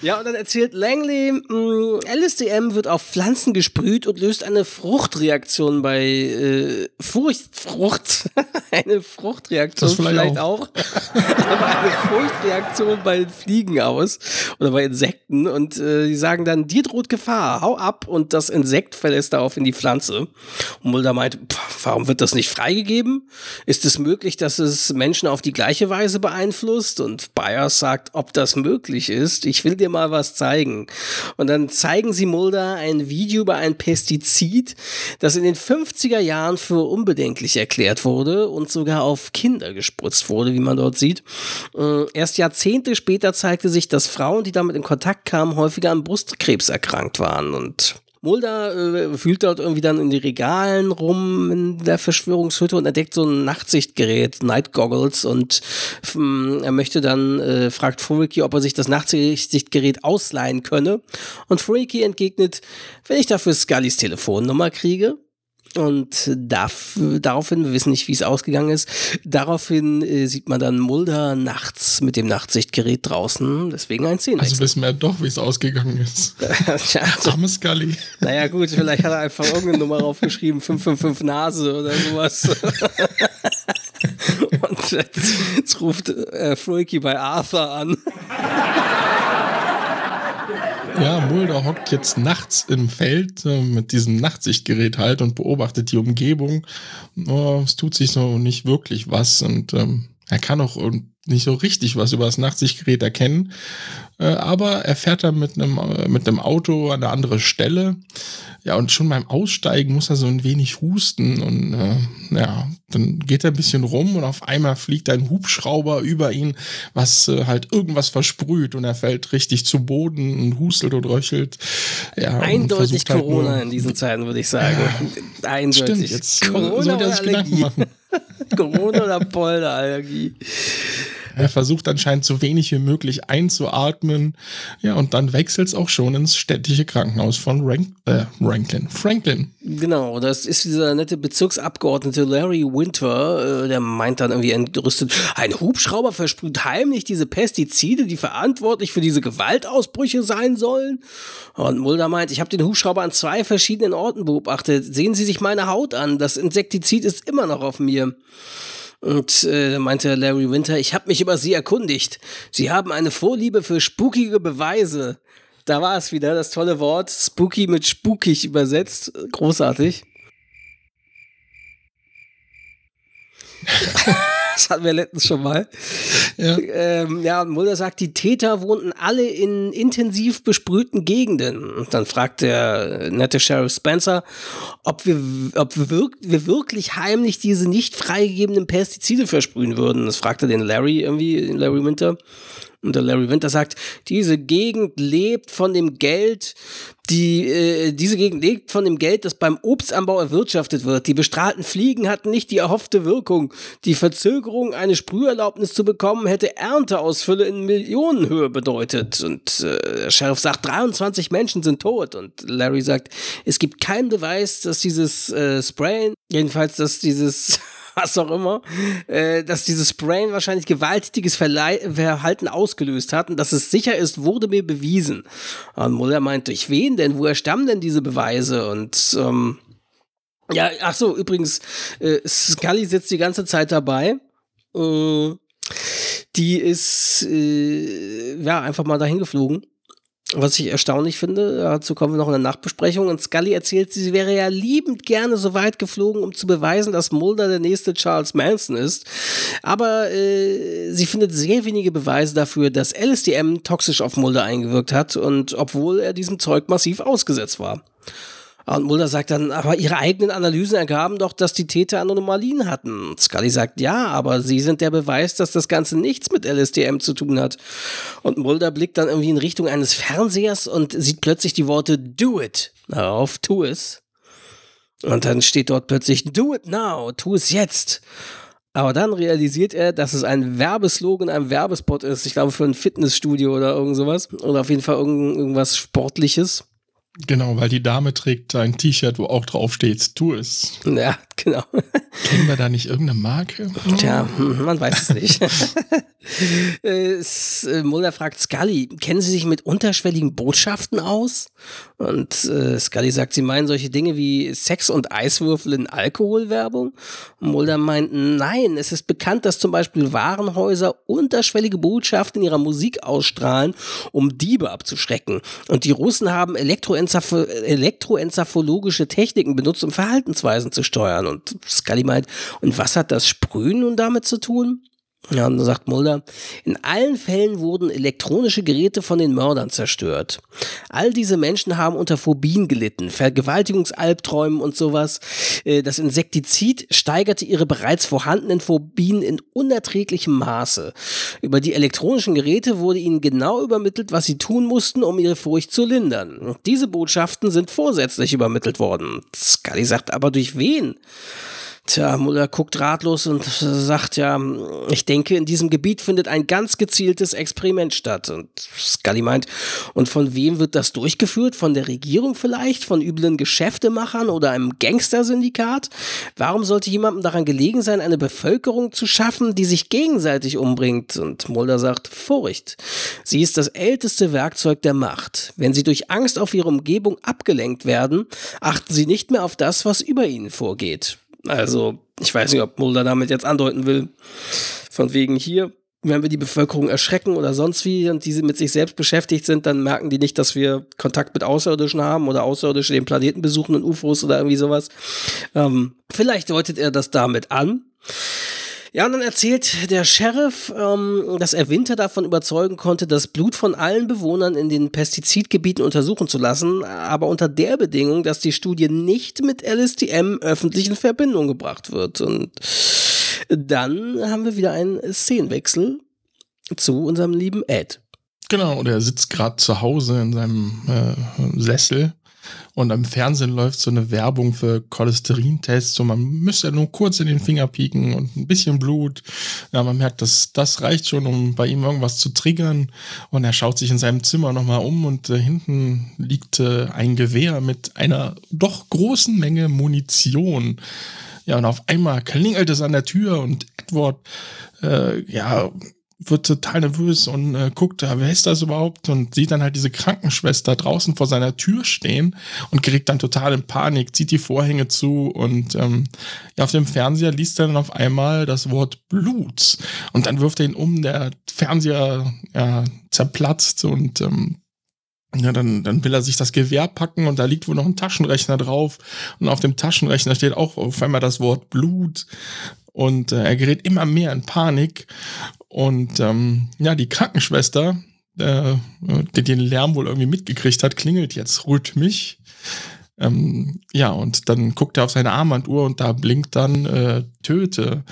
S1: Ja, und dann erzählt Langley, mh, LSDM wird auf Pflanzen gesprüht und löst eine Fruchtreaktion bei äh, Furcht, Frucht, eine Fruchtreaktion vielleicht, vielleicht, auch, auch. aber eine Fruchtreaktion bei Fliegen aus oder bei Insekten und äh, die sagen dann, dir droht Gefahr, hau ab und das Insekt verlässt darauf in die Pflanze. Und Mulder meint, pff, warum wird das nicht frei freigegeben? Ist es möglich, dass es Menschen auf die gleiche Weise beeinflusst? Und Byers sagt, ob das möglich ist. Ich will dir mal was zeigen. Und dann zeigen sie Mulder ein Video über ein Pestizid, das in den 50er Jahren für unbedenklich erklärt wurde und sogar auf Kinder gespritzt wurde, wie man dort sieht. Äh, erst Jahrzehnte später zeigte sich, dass Frauen, die damit in Kontakt kamen, häufiger an Brustkrebs erkrankt waren und Mulder äh, fühlt dort irgendwie dann in die Regalen rum in der Verschwörungshütte und entdeckt so ein Nachtsichtgerät, Night Goggles und ähm, er möchte dann, äh, fragt Freaky, ob er sich das Nachtsichtgerät ausleihen könne. Und Freaky entgegnet, wenn ich dafür Scullys Telefonnummer kriege, und darf, daraufhin, wir wissen nicht, wie es ausgegangen ist, daraufhin äh, sieht man dann Mulder nachts mit dem Nachtsichtgerät draußen, deswegen ein Szenen.
S2: Also wissen wir doch, wie es ausgegangen ist. ja, also, Arme Scully.
S1: Naja gut, vielleicht hat er einfach irgendeine Nummer aufgeschrieben, 555 Nase oder sowas. Und jetzt, jetzt ruft äh, Freaky bei Arthur an.
S2: Ja, Mulder hockt jetzt nachts im Feld äh, mit diesem Nachtsichtgerät halt und beobachtet die Umgebung. Oh, es tut sich so nicht wirklich was und ähm, er kann auch nicht so richtig was über das Nachtsichtgerät erkennen. Äh, aber er fährt dann mit einem, äh, mit einem Auto an eine andere Stelle. Ja, und schon beim Aussteigen muss er so ein wenig husten und äh, ja, dann geht er ein bisschen rum und auf einmal fliegt ein Hubschrauber über ihn, was äh, halt irgendwas versprüht und er fällt richtig zu Boden und hustelt und röchelt.
S1: Ja, Eindeutig halt Corona in diesen Zeiten, würde ich sagen. Ja, Eindeutig. Stimmt,
S2: jetzt Corona soll er sich Gedanken machen.
S1: Corona oder Polderallergie.
S2: Er versucht anscheinend so wenig wie möglich einzuatmen. Ja, und dann wechselt es auch schon ins städtische Krankenhaus von Rank äh, Ranklin. Franklin.
S1: Genau, das ist dieser nette Bezirksabgeordnete Larry Winter, äh, der meint dann irgendwie entrüstet, ein Hubschrauber versprüht heimlich diese Pestizide, die verantwortlich für diese Gewaltausbrüche sein sollen. Und Mulder meint, ich habe den Hubschrauber an zwei verschiedenen Orten beobachtet. Sehen Sie sich meine Haut an, das Insektizid ist immer noch auf mir. Und äh, meinte Larry Winter, ich habe mich über Sie erkundigt. Sie haben eine Vorliebe für spukige Beweise. Da war es wieder, das tolle Wort, spooky mit spukig übersetzt. Großartig. das hatten wir letztens schon mal. Ja. Ähm, ja, Mulder sagt, die Täter wohnten alle in intensiv besprühten Gegenden. Und dann fragt der nette Sheriff Spencer, ob wir, ob wir, wir wirklich heimlich diese nicht freigegebenen Pestizide versprühen würden. Das fragte den Larry irgendwie, Larry Winter. Und der Larry Winter sagt, diese Gegend lebt von dem Geld, die, äh, diese Gegend lebt von dem Geld, das beim Obstanbau erwirtschaftet wird. Die bestrahlten Fliegen hatten nicht die erhoffte Wirkung. Die Verzögerung, eine Sprüherlaubnis zu bekommen, hätte Ernteausfülle in Millionenhöhe bedeutet. Und äh, der Sheriff sagt, 23 Menschen sind tot. Und Larry sagt, es gibt keinen Beweis, dass dieses äh, Sprayen, jedenfalls, dass dieses was auch immer, äh, dass dieses Brain wahrscheinlich gewaltiges Verlei Verhalten ausgelöst hat und dass es sicher ist, wurde mir bewiesen. Und Muller meint, durch wen denn? Woher stammen denn diese Beweise? Und ähm, ja, ach so, übrigens, äh, Scully sitzt die ganze Zeit dabei. Äh, die ist äh, ja einfach mal dahin geflogen was ich erstaunlich finde, dazu kommen wir noch in der Nachbesprechung. Und Scully erzählt, sie wäre ja liebend gerne so weit geflogen, um zu beweisen, dass Mulder der nächste Charles Manson ist. Aber äh, sie findet sehr wenige Beweise dafür, dass LSDM toxisch auf Mulder eingewirkt hat und obwohl er diesem Zeug massiv ausgesetzt war. Und Mulder sagt dann, aber ihre eigenen Analysen ergaben doch, dass die Täter Anomalien hatten. Scully sagt, ja, aber sie sind der Beweis, dass das Ganze nichts mit LSTM zu tun hat. Und Mulder blickt dann irgendwie in Richtung eines Fernsehers und sieht plötzlich die Worte Do it. Auf, tu es. Und dann steht dort plötzlich Do it now, tu es jetzt. Aber dann realisiert er, dass es ein Werbeslogan, ein Werbespot ist. Ich glaube, für ein Fitnessstudio oder irgend sowas. Oder auf jeden Fall irgendwas Sportliches.
S2: Genau, weil die Dame trägt ein T-Shirt, wo auch drauf steht, tu es.
S1: Ja, genau.
S2: Kennen wir da nicht irgendeine Marke?
S1: Tja, man weiß es nicht. Äh, Mulder fragt Scully, kennen Sie sich mit unterschwelligen Botschaften aus? Und äh, Scully sagt, Sie meinen solche Dinge wie Sex und Eiswürfel in Alkoholwerbung? Mulder meint, nein, es ist bekannt, dass zum Beispiel Warenhäuser unterschwellige Botschaften in ihrer Musik ausstrahlen, um Diebe abzuschrecken. Und die Russen haben elektroenzephalogische Techniken benutzt, um Verhaltensweisen zu steuern. Und Scully meint, und was hat das Sprühen nun damit zu tun? Ja, und dann sagt Mulder, in allen Fällen wurden elektronische Geräte von den Mördern zerstört. All diese Menschen haben unter Phobien gelitten, Vergewaltigungsalbträumen und sowas. Äh, das Insektizid steigerte ihre bereits vorhandenen Phobien in unerträglichem Maße. Über die elektronischen Geräte wurde ihnen genau übermittelt, was sie tun mussten, um ihre Furcht zu lindern. Diese Botschaften sind vorsätzlich übermittelt worden. Scully sagt aber durch wen? Tja, Muller guckt ratlos und sagt ja, ich denke, in diesem Gebiet findet ein ganz gezieltes Experiment statt. Und Scully meint, und von wem wird das durchgeführt? Von der Regierung vielleicht? Von üblen Geschäftemachern oder einem Gangstersyndikat? Warum sollte jemandem daran gelegen sein, eine Bevölkerung zu schaffen, die sich gegenseitig umbringt? Und Mulder sagt, Furcht. Sie ist das älteste Werkzeug der Macht. Wenn sie durch Angst auf ihre Umgebung abgelenkt werden, achten sie nicht mehr auf das, was über ihnen vorgeht. Also, ich weiß nicht, ob Mulder damit jetzt andeuten will. Von wegen hier, wenn wir die Bevölkerung erschrecken oder sonst wie und diese mit sich selbst beschäftigt sind, dann merken die nicht, dass wir Kontakt mit Außerirdischen haben oder Außerirdische den Planeten besuchen und UFOs oder irgendwie sowas. Ähm, vielleicht deutet er das damit an. Ja, und dann erzählt der Sheriff, ähm, dass er Winter davon überzeugen konnte, das Blut von allen Bewohnern in den Pestizidgebieten untersuchen zu lassen, aber unter der Bedingung, dass die Studie nicht mit LSTM öffentlich in Verbindung gebracht wird. Und dann haben wir wieder einen Szenenwechsel zu unserem lieben Ed.
S2: Genau, und er sitzt gerade zu Hause in seinem äh, Sessel und am Fernsehen läuft so eine Werbung für Cholesterintests und man müsste nur kurz in den Finger pieken und ein bisschen Blut. Ja, man merkt, dass das reicht schon, um bei ihm irgendwas zu triggern. Und er schaut sich in seinem Zimmer nochmal um und äh, hinten liegt äh, ein Gewehr mit einer doch großen Menge Munition. Ja, und auf einmal klingelt es an der Tür und Edward, äh, ja, wird total nervös und äh, guckt, wer ist das überhaupt? Und sieht dann halt diese Krankenschwester draußen vor seiner Tür stehen und gerät dann total in Panik, zieht die Vorhänge zu und ähm, ja, auf dem Fernseher liest er dann auf einmal das Wort Blut. Und dann wirft er ihn um, der Fernseher ja, zerplatzt und ähm, ja, dann, dann will er sich das Gewehr packen und da liegt wohl noch ein Taschenrechner drauf. Und auf dem Taschenrechner steht auch auf einmal das Wort Blut. Und äh, er gerät immer mehr in Panik. Und ähm, ja, die Krankenschwester, äh, die den Lärm wohl irgendwie mitgekriegt hat, klingelt jetzt rhythmisch. Ähm, ja, und dann guckt er auf seine Armbanduhr und da blinkt dann äh, Töte.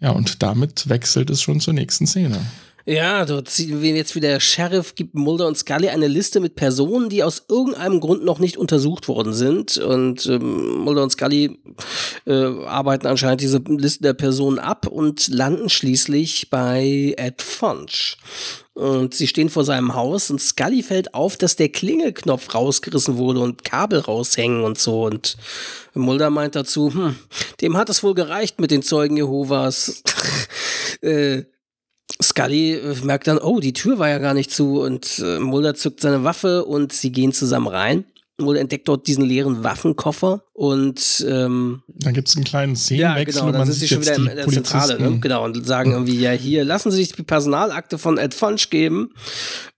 S2: Ja, und damit wechselt es schon zur nächsten Szene.
S1: Ja, wir jetzt wieder Sheriff gibt Mulder und Scully eine Liste mit Personen, die aus irgendeinem Grund noch nicht untersucht worden sind. Und ähm, Mulder und Scully äh, arbeiten anscheinend diese Liste der Personen ab und landen schließlich bei Ed Funch. Und sie stehen vor seinem Haus und Scully fällt auf, dass der Klingelknopf rausgerissen wurde und Kabel raushängen und so. Und Mulder meint dazu, hm, dem hat es wohl gereicht mit den Zeugen Jehovas. äh, Scully äh, merkt dann, oh, die Tür war ja gar nicht zu und äh, Mulder zückt seine Waffe und sie gehen zusammen rein. Mulder entdeckt dort diesen leeren Waffenkoffer und ähm,
S2: dann gibt es einen kleinen Szenenwechsel.
S1: Ja, genau, dann sind sie schon wieder in der Zentrale, ne? genau, und sagen irgendwie, ja, hier, lassen Sie sich die Personalakte von Ed Funch geben.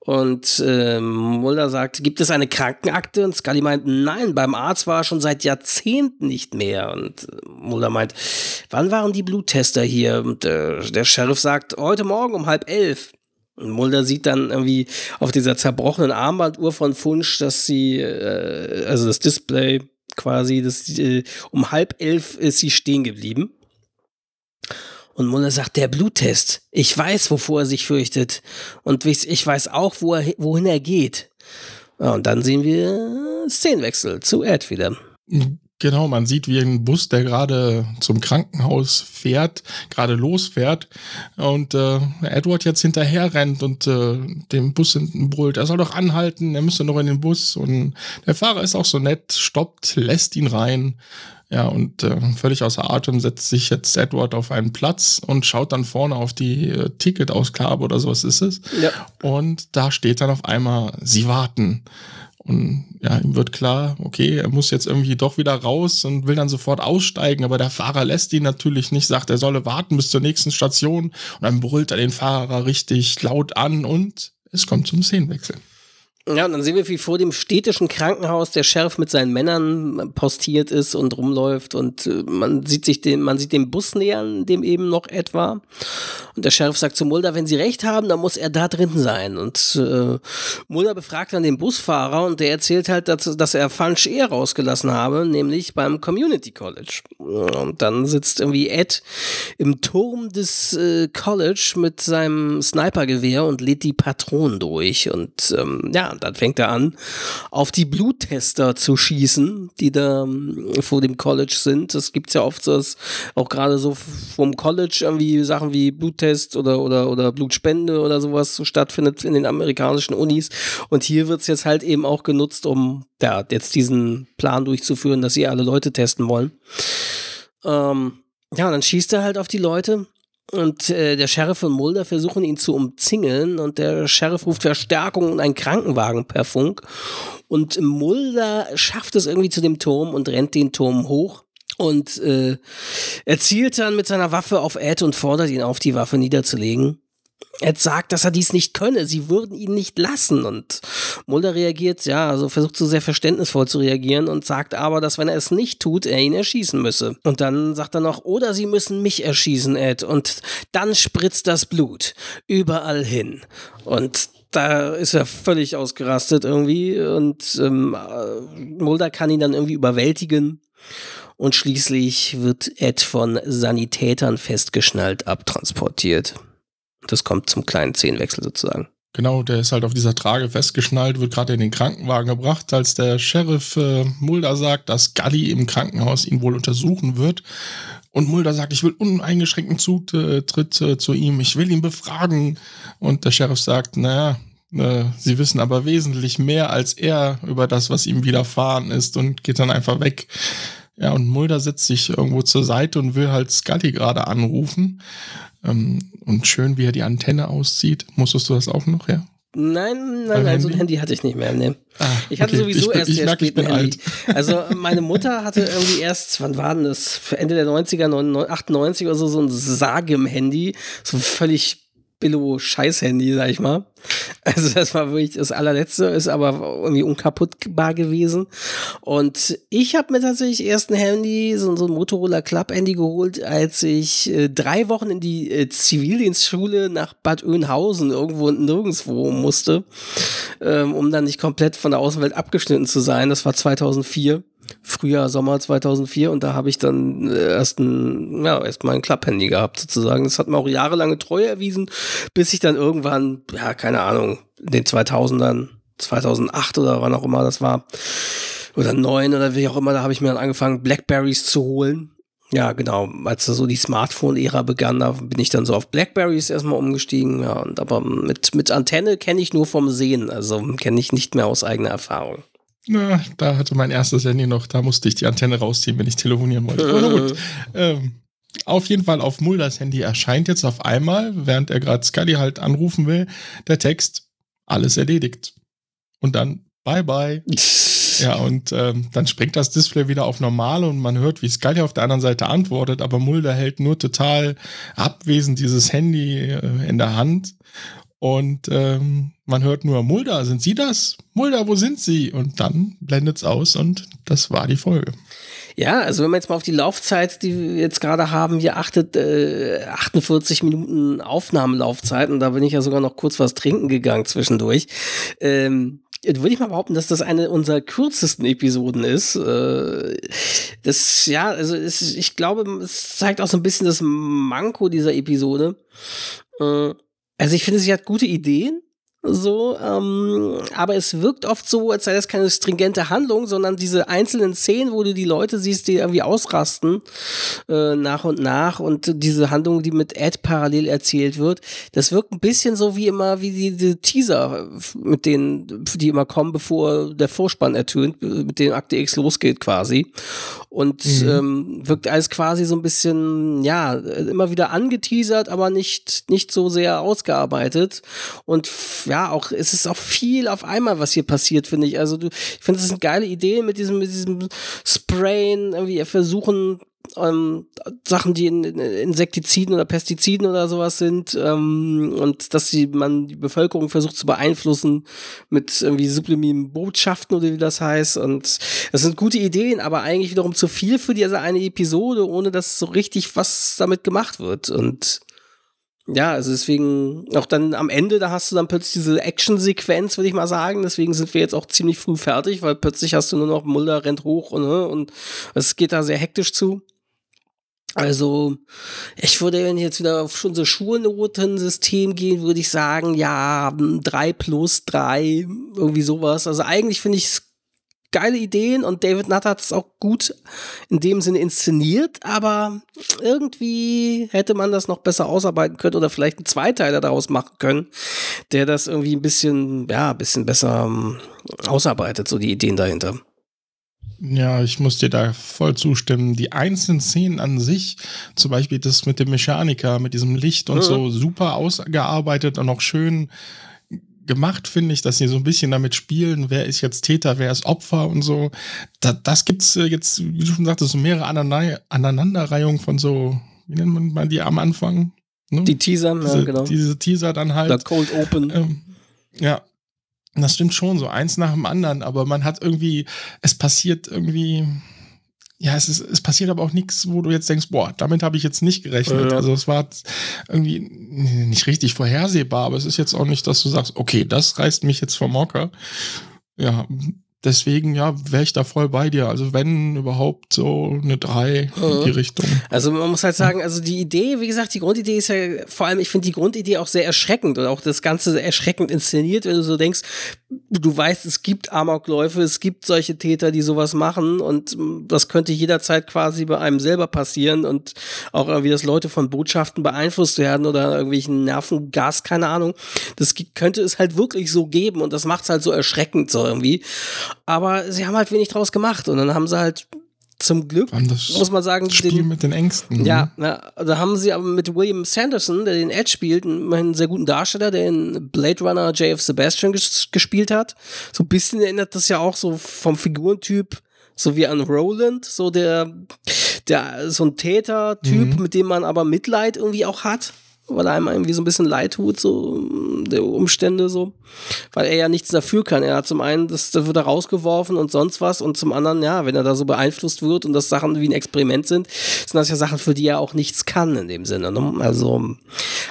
S1: Und ähm, Mulder sagt, gibt es eine Krankenakte? Und Scully meint, nein, beim Arzt war er schon seit Jahrzehnten nicht mehr. Und äh, Mulder meint, wann waren die Bluttester hier? Und äh, der Sheriff sagt, heute Morgen um halb elf. Und Mulder sieht dann irgendwie auf dieser zerbrochenen Armbanduhr von Funch, dass sie, äh, also das Display quasi, das, äh, um halb elf ist sie stehen geblieben. Und Mulder sagt, der Bluttest. Ich weiß, wovor er sich fürchtet. Und ich weiß auch, wo er, wohin er geht. Ja, und dann sehen wir Szenenwechsel zu Ed wieder.
S2: Genau, man sieht, wie ein Bus, der gerade zum Krankenhaus fährt, gerade losfährt und äh, Edward jetzt hinterher rennt und äh, dem Bus hinten brüllt, er soll doch anhalten, er müsste noch in den Bus und der Fahrer ist auch so nett, stoppt, lässt ihn rein. Ja, und äh, völlig außer Atem setzt sich jetzt Edward auf einen Platz und schaut dann vorne auf die äh, Ticketausgabe oder sowas ist es. Ja. Und da steht dann auf einmal, sie warten. Und ja, ihm wird klar, okay, er muss jetzt irgendwie doch wieder raus und will dann sofort aussteigen, aber der Fahrer lässt ihn natürlich nicht, sagt, er solle warten bis zur nächsten Station und dann brüllt er den Fahrer richtig laut an und es kommt zum Szenenwechsel.
S1: Ja, und dann sehen wir, wie vor dem städtischen Krankenhaus der Sheriff mit seinen Männern postiert ist und rumläuft und äh, man sieht sich den, man sieht den Bus nähern, dem eben noch etwa. Und der Sheriff sagt zu Mulder, wenn Sie recht haben, dann muss er da drin sein. Und äh, Mulder befragt dann den Busfahrer und der erzählt halt, dass, dass er falsch eher rausgelassen habe, nämlich beim Community College. Und dann sitzt irgendwie Ed im Turm des äh, College mit seinem Snipergewehr und lädt die Patronen durch. Und ähm, ja, dann fängt er an, auf die Bluttester zu schießen, die da ähm, vor dem College sind. Das gibt es ja oft so, auch gerade so vom College irgendwie Sachen wie Bluttest oder, oder, oder Blutspende oder sowas so stattfindet in den amerikanischen Unis. Und hier wird es jetzt halt eben auch genutzt, um ja, jetzt diesen Plan durchzuführen, dass sie alle Leute testen wollen. Ähm, ja, dann schießt er halt auf die Leute und äh, der Sheriff und Mulder versuchen ihn zu umzingeln und der Sheriff ruft Verstärkung und einen Krankenwagen per Funk. Und Mulder schafft es irgendwie zu dem Turm und rennt den Turm hoch. Und äh, er zielt dann mit seiner Waffe auf Ed und fordert ihn auf, die Waffe niederzulegen. Ed sagt, dass er dies nicht könne, sie würden ihn nicht lassen. Und Mulder reagiert, ja, also versucht so sehr verständnisvoll zu reagieren und sagt aber, dass wenn er es nicht tut, er ihn erschießen müsse. Und dann sagt er noch, oder sie müssen mich erschießen, Ed. Und dann spritzt das Blut überall hin. Und da ist er völlig ausgerastet irgendwie. Und ähm, Mulder kann ihn dann irgendwie überwältigen. Und schließlich wird Ed von Sanitätern festgeschnallt abtransportiert. Das kommt zum kleinen Zehenwechsel sozusagen.
S2: Genau, der ist halt auf dieser Trage festgeschnallt, wird gerade in den Krankenwagen gebracht, als der Sheriff äh, Mulder sagt, dass Gully im Krankenhaus ihn wohl untersuchen wird. Und Mulder sagt, ich will uneingeschränkten Zutritt äh, zu ihm, ich will ihn befragen. Und der Sheriff sagt, naja, äh, sie wissen aber wesentlich mehr als er über das, was ihm widerfahren ist und geht dann einfach weg. Ja, und Mulder setzt sich irgendwo zur Seite und will halt Scully gerade anrufen. Ähm, und schön, wie er die Antenne auszieht. Musstest du das auch noch, ja?
S1: Nein, nein, nein, so ein Handy hatte ich nicht mehr. Nee. Ah, ich hatte okay. sowieso ich erst sehr merke, spät ein Handy. Alt. Also meine Mutter hatte irgendwie erst, wann war denn das? Ende der 90er, 98 oder so, so ein Sagem-Handy. So völlig Billo-Scheiß-Handy, sag ich mal. Also das war wirklich das allerletzte, ist aber irgendwie unkaputtbar gewesen. Und ich habe mir tatsächlich erst ein Handy, so, so ein Motorola Club-Handy geholt, als ich äh, drei Wochen in die äh, Zivildienstschule nach Bad Oeynhausen irgendwo und nirgendwo musste, ähm, um dann nicht komplett von der Außenwelt abgeschnitten zu sein. Das war 2004. Frühjahr, Sommer 2004 und da habe ich dann äh, erst ein, ja, erstmal ein Klapphandy gehabt sozusagen. Das hat mir auch jahrelange Treue erwiesen, bis ich dann irgendwann, ja, keine Ahnung, in den 2000ern, 2008 oder wann auch immer das war, oder 9 oder wie auch immer, da habe ich mir dann angefangen, Blackberries zu holen. Ja, genau, als so die Smartphone-Ära begann, da bin ich dann so auf Blackberries erstmal umgestiegen, ja, und aber mit, mit Antenne kenne ich nur vom Sehen, also kenne ich nicht mehr aus eigener Erfahrung.
S2: Na, da hatte mein erstes Handy noch, da musste ich die Antenne rausziehen, wenn ich telefonieren wollte. Aber gut. Ähm, auf jeden Fall auf Mulders Handy erscheint jetzt auf einmal, während er gerade Scully halt anrufen will, der Text, alles erledigt. Und dann, bye bye. ja, und ähm, dann springt das Display wieder auf normal und man hört, wie Scully auf der anderen Seite antwortet, aber Mulder hält nur total abwesend dieses Handy äh, in der Hand und ähm, man hört nur, Mulder, sind Sie das? Mulder, wo sind Sie? Und dann blendet es aus und das war die Folge.
S1: Ja, also wenn man jetzt mal auf die Laufzeit, die wir jetzt gerade haben, hier achtet, äh, 48 Minuten Aufnahmelaufzeit und da bin ich ja sogar noch kurz was trinken gegangen zwischendurch. Ähm, würde ich mal behaupten, dass das eine unserer kürzesten Episoden ist. Äh, das, ja, also ich glaube, es zeigt auch so ein bisschen das Manko dieser Episode. Äh, also ich finde, sie hat gute Ideen so, ähm, aber es wirkt oft so, als sei das keine stringente Handlung, sondern diese einzelnen Szenen, wo du die Leute siehst, die irgendwie ausrasten äh, nach und nach und diese Handlung, die mit Ed parallel erzählt wird, das wirkt ein bisschen so wie immer wie die, die Teaser, mit denen die immer kommen, bevor der Vorspann ertönt, mit dem Akte X losgeht quasi und mhm. ähm, wirkt alles quasi so ein bisschen, ja, immer wieder angeteasert, aber nicht nicht so sehr ausgearbeitet und ja, auch, es ist auch viel auf einmal, was hier passiert, finde ich. Also, du, ich finde, ist eine geile Idee mit diesem, mit diesem Sprayen, irgendwie versuchen, ähm, Sachen, die in, in Insektiziden oder Pestiziden oder sowas sind, ähm, und dass die, man die Bevölkerung versucht zu beeinflussen mit irgendwie sublimen Botschaften oder wie das heißt. Und das sind gute Ideen, aber eigentlich wiederum zu viel für diese eine Episode, ohne dass so richtig was damit gemacht wird. Und ja, also deswegen, auch dann am Ende, da hast du dann plötzlich diese Action-Sequenz, würde ich mal sagen. Deswegen sind wir jetzt auch ziemlich früh fertig, weil plötzlich hast du nur noch Mulder rennt hoch und, ne, und es geht da sehr hektisch zu. Also, ich würde, wenn ich jetzt wieder auf schon so Schulnotensystem gehen, würde ich sagen, ja, drei plus drei, irgendwie sowas. Also eigentlich finde ich es geile Ideen und David Nutt hat es auch gut in dem Sinne inszeniert, aber irgendwie hätte man das noch besser ausarbeiten können oder vielleicht einen Zweiteiler daraus machen können, der das irgendwie ein bisschen, ja, ein bisschen besser ähm, ausarbeitet, so die Ideen dahinter.
S2: Ja, ich muss dir da voll zustimmen. Die einzelnen Szenen an sich, zum Beispiel das mit dem Mechaniker, mit diesem Licht und mhm. so, super ausgearbeitet und auch schön gemacht, finde ich, dass sie so ein bisschen damit spielen, wer ist jetzt Täter, wer ist Opfer und so. Da, das gibt's äh, jetzt, wie du schon sagtest, so mehrere Aneinanderreihungen von so, wie nennt man die am Anfang?
S1: Ne? Die Teaser,
S2: diese,
S1: ja, genau.
S2: Diese Teaser dann halt.
S1: Der Cold Open.
S2: Ähm, ja. Das stimmt schon, so eins nach dem anderen, aber man hat irgendwie, es passiert irgendwie, ja, es, ist, es passiert aber auch nichts, wo du jetzt denkst, boah, damit habe ich jetzt nicht gerechnet. Ja. Also es war irgendwie nicht richtig vorhersehbar, aber es ist jetzt auch nicht, dass du sagst, okay, das reißt mich jetzt vom Mocker. Ja, deswegen, ja, wäre ich da voll bei dir. Also wenn überhaupt so eine 3 mhm. in die Richtung.
S1: Also man muss halt sagen, also die Idee, wie gesagt, die Grundidee ist ja, vor allem, ich finde die Grundidee auch sehr erschreckend und auch das Ganze erschreckend inszeniert, wenn du so denkst, du weißt, es gibt Amokläufe, es gibt solche Täter, die sowas machen und das könnte jederzeit quasi bei einem selber passieren und auch irgendwie, dass Leute von Botschaften beeinflusst werden oder irgendwelchen Nervengas, keine Ahnung. Das könnte es halt wirklich so geben und das macht es halt so erschreckend so irgendwie. Aber sie haben halt wenig draus gemacht und dann haben sie halt zum Glück, muss man sagen,
S2: Spiel den, mit den Ängsten.
S1: Ja, ja, da haben sie aber mit William Sanderson, der den Ed spielt, einen sehr guten Darsteller, der in Blade Runner JF Sebastian ges gespielt hat. So ein bisschen erinnert das ja auch so vom Figurentyp so wie an Roland, so der, der so ein Täter-Typ, mhm. mit dem man aber Mitleid irgendwie auch hat weil er einem irgendwie so ein bisschen leid tut, so der Umstände so, weil er ja nichts dafür kann. Er hat zum einen, das, das wird er rausgeworfen und sonst was und zum anderen, ja, wenn er da so beeinflusst wird und das Sachen wie ein Experiment sind, sind das ja Sachen, für die er auch nichts kann in dem Sinne. Ne? Also,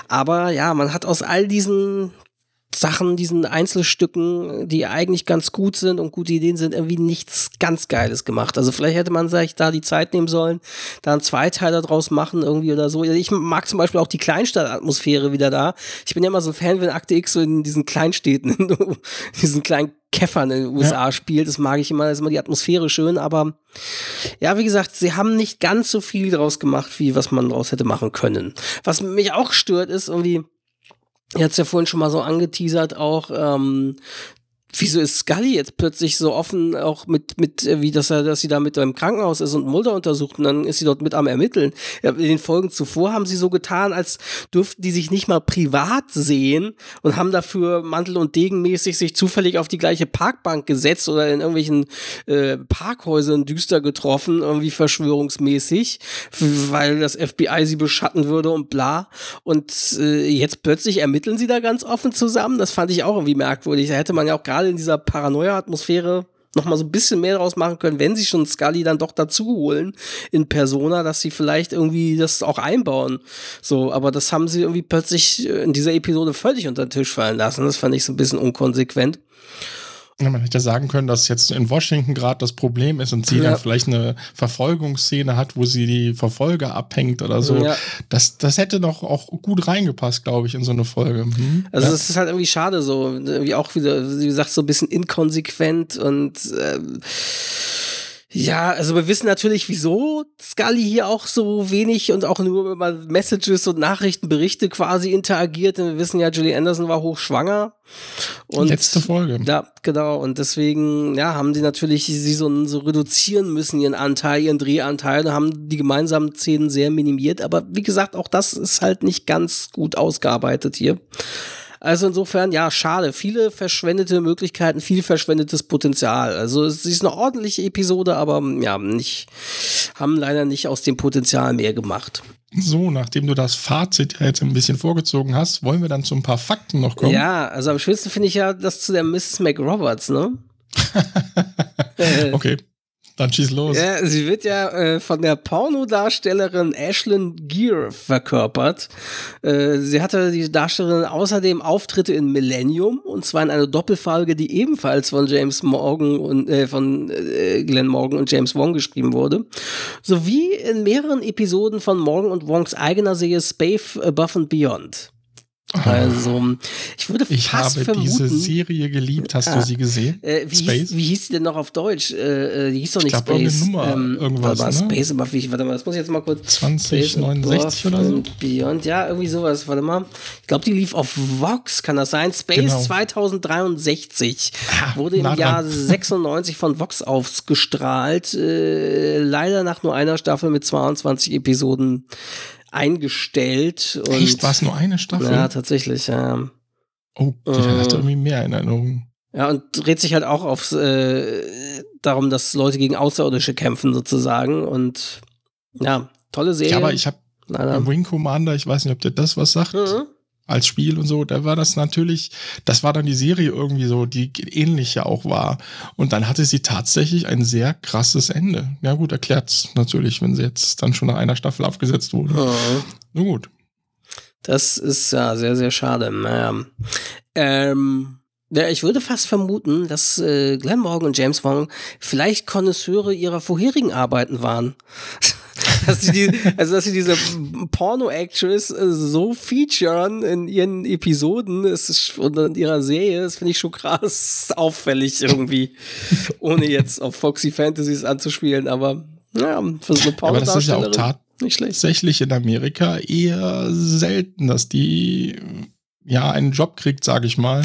S1: aber ja, man hat aus all diesen Sachen, diesen Einzelstücken, die eigentlich ganz gut sind und gute Ideen sind, irgendwie nichts ganz Geiles gemacht. Also vielleicht hätte man sich da die Zeit nehmen sollen, da einen Zweiteiler draus machen irgendwie oder so. Ich mag zum Beispiel auch die Kleinstadtatmosphäre wieder da. Ich bin ja immer so ein Fan, wenn Akte X so in diesen Kleinstädten, in diesen kleinen Käffern in den USA ja. spielt. Das mag ich immer, da ist immer die Atmosphäre schön, aber ja, wie gesagt, sie haben nicht ganz so viel draus gemacht, wie was man draus hätte machen können. Was mich auch stört, ist irgendwie, Ihr hat ja vorhin schon mal so angeteasert, auch ähm, wieso ist Scully jetzt plötzlich so offen, auch mit, mit, äh, wie dass er, dass sie da mit im Krankenhaus ist und Mulder untersucht und dann ist sie dort mit am Ermitteln. In den Folgen zuvor haben sie so getan, als dürften die sich nicht mal privat sehen und haben dafür Mantel- und Degenmäßig sich zufällig auf die gleiche Parkbank gesetzt oder in irgendwelchen äh, Parkhäusern düster getroffen, irgendwie verschwörungsmäßig, weil das FBI sie beschatten würde und bla. Und äh, jetzt plötzlich ermitteln sie da ganz offen zusammen. Das fand ich auch irgendwie merkwürdig. Da hätte man ja auch gerade gerade in dieser Paranoia-Atmosphäre noch mal so ein bisschen mehr draus machen können, wenn sie schon Scully dann doch dazu holen in Persona, dass sie vielleicht irgendwie das auch einbauen. So, aber das haben sie irgendwie plötzlich in dieser Episode völlig unter den Tisch fallen lassen. Das fand ich so ein bisschen unkonsequent.
S2: Ja, man hätte ja sagen können, dass jetzt in Washington gerade das Problem ist und sie ja. dann vielleicht eine Verfolgungsszene hat, wo sie die Verfolger abhängt oder so. Ja. Das, das hätte doch auch gut reingepasst, glaube ich, in so eine Folge. Hm?
S1: Also es ist halt irgendwie schade so, wie auch wieder, wie gesagt, so ein bisschen inkonsequent und äh, ja, also wir wissen natürlich, wieso Scully hier auch so wenig und auch nur über Messages und Nachrichtenberichte quasi interagiert. Denn wir wissen ja, Julie Anderson war hochschwanger.
S2: Und Letzte Folge.
S1: Ja, genau. Und deswegen, ja, haben die natürlich sie so, so reduzieren müssen, ihren Anteil, ihren Drehanteil, und haben die gemeinsamen Szenen sehr minimiert. Aber wie gesagt, auch das ist halt nicht ganz gut ausgearbeitet hier. Also insofern, ja, schade. Viele verschwendete Möglichkeiten, viel verschwendetes Potenzial. Also es ist eine ordentliche Episode, aber ja, nicht, haben leider nicht aus dem Potenzial mehr gemacht.
S2: So, nachdem du das Fazit ja jetzt ein bisschen vorgezogen hast, wollen wir dann zu ein paar Fakten noch kommen.
S1: Ja, also am schönsten finde ich ja das zu der Mrs. McRoberts, ne?
S2: okay. Dann schieß los.
S1: Ja, sie wird ja äh, von der Pornodarstellerin Ashlyn Gear verkörpert. Äh, sie hatte die Darstellerin außerdem Auftritte in Millennium und zwar in einer Doppelfolge, die ebenfalls von James Morgan und äh, von äh, Glenn Morgan und James Wong geschrieben wurde, sowie in mehreren Episoden von Morgan und Wongs eigener Serie Space Above and Beyond. Also, ich würde
S2: ich
S1: fast
S2: habe
S1: vermuten,
S2: diese Serie geliebt. Hast
S1: ah,
S2: du sie gesehen?
S1: Äh, wie, Space? Hieß, wie hieß die denn noch auf Deutsch? Äh, äh die hieß doch nicht
S2: ich glaub,
S1: Space.
S2: Nummer, ähm, irgendwas,
S1: warte
S2: mal,
S1: ne? Space, aber warte mal, das muss ich jetzt mal kurz.
S2: 2069 oder so?
S1: Beyond, ja, irgendwie sowas. Warte mal. Ich glaube, die lief auf Vox, kann das sein? Space genau. 2063. Ah, wurde im Jahr 96 von Vox ausgestrahlt. Äh, leider nach nur einer Staffel mit 22 Episoden eingestellt. Und,
S2: Echt? War es nur eine Staffel?
S1: Ja, tatsächlich, ja.
S2: Oh, die äh, hatte irgendwie mehr in Erinnerung.
S1: Ja, und dreht sich halt auch aufs, äh, darum, dass Leute gegen Außerirdische kämpfen, sozusagen. Und ja, tolle Serie. Ja,
S2: aber ich habe Wing Commander, ich weiß nicht, ob der das was sagt. Mhm als Spiel und so, da war das natürlich, das war dann die Serie irgendwie so, die ähnlich ja auch war. Und dann hatte sie tatsächlich ein sehr krasses Ende. Ja gut, erklärt's natürlich, wenn sie jetzt dann schon nach einer Staffel abgesetzt wurde. Mhm. Nur gut.
S1: Das ist ja sehr, sehr schade. Naja. Ähm, ja, ich würde fast vermuten, dass äh, Glenn Morgan und James Wong vielleicht Konnoisseure ihrer vorherigen Arbeiten waren. dass sie die, also dass sie diese Porno-Actress äh, so featuren in ihren Episoden ist, und in ihrer Serie, das finde ich schon krass auffällig irgendwie. Ohne jetzt auf Foxy Fantasies anzuspielen, aber ja, für so eine
S2: porno Aber das ist ja auch tatsächlich in Amerika eher selten, dass die ja einen Job kriegt, sage ich mal,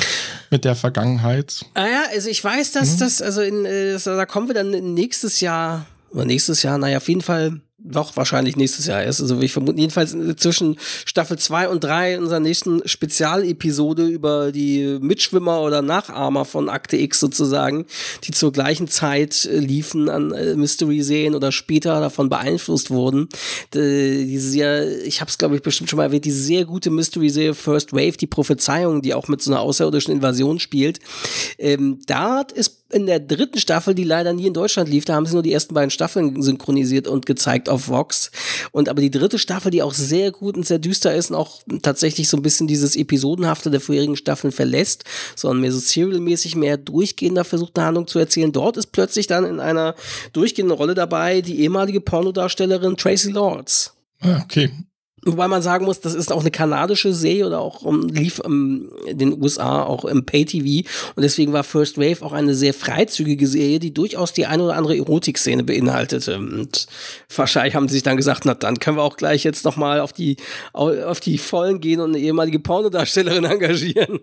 S2: mit der Vergangenheit.
S1: Ah ja, also ich weiß, dass mhm. das, also in, äh, da kommen wir dann nächstes Jahr, oder nächstes Jahr, naja, auf jeden Fall doch wahrscheinlich nächstes Jahr erst. Also ich vermute jedenfalls zwischen Staffel 2 und 3 in unserer nächsten Spezialepisode über die Mitschwimmer oder Nachahmer von Akte X sozusagen, die zur gleichen Zeit äh, liefen an äh, Mystery-Serien oder später davon beeinflusst wurden. Diese sehr, ich habe es glaube ich bestimmt schon mal erwähnt, die sehr gute Mystery-Serie First Wave, die Prophezeiung, die auch mit so einer außerirdischen Invasion spielt. Ähm, da ist in der dritten Staffel, die leider nie in Deutschland lief, da haben sie nur die ersten beiden Staffeln synchronisiert und gezeigt auf Vox. Und aber die dritte Staffel, die auch sehr gut und sehr düster ist und auch tatsächlich so ein bisschen dieses Episodenhafte der vorherigen Staffeln verlässt, sondern mehr so serialmäßig mehr durchgehender versucht, eine Handlung zu erzählen. Dort ist plötzlich dann in einer durchgehenden Rolle dabei die ehemalige Pornodarstellerin Tracy Lords.
S2: Ah, okay.
S1: Wobei man sagen muss, das ist auch eine kanadische Serie oder auch um, lief um, in den USA auch im Pay-TV und deswegen war First Wave auch eine sehr freizügige Serie, die durchaus die eine oder andere Erotikszene beinhaltete. Und wahrscheinlich haben sie sich dann gesagt, na dann können wir auch gleich jetzt nochmal auf die, auf die Vollen gehen und eine ehemalige Pornodarstellerin engagieren.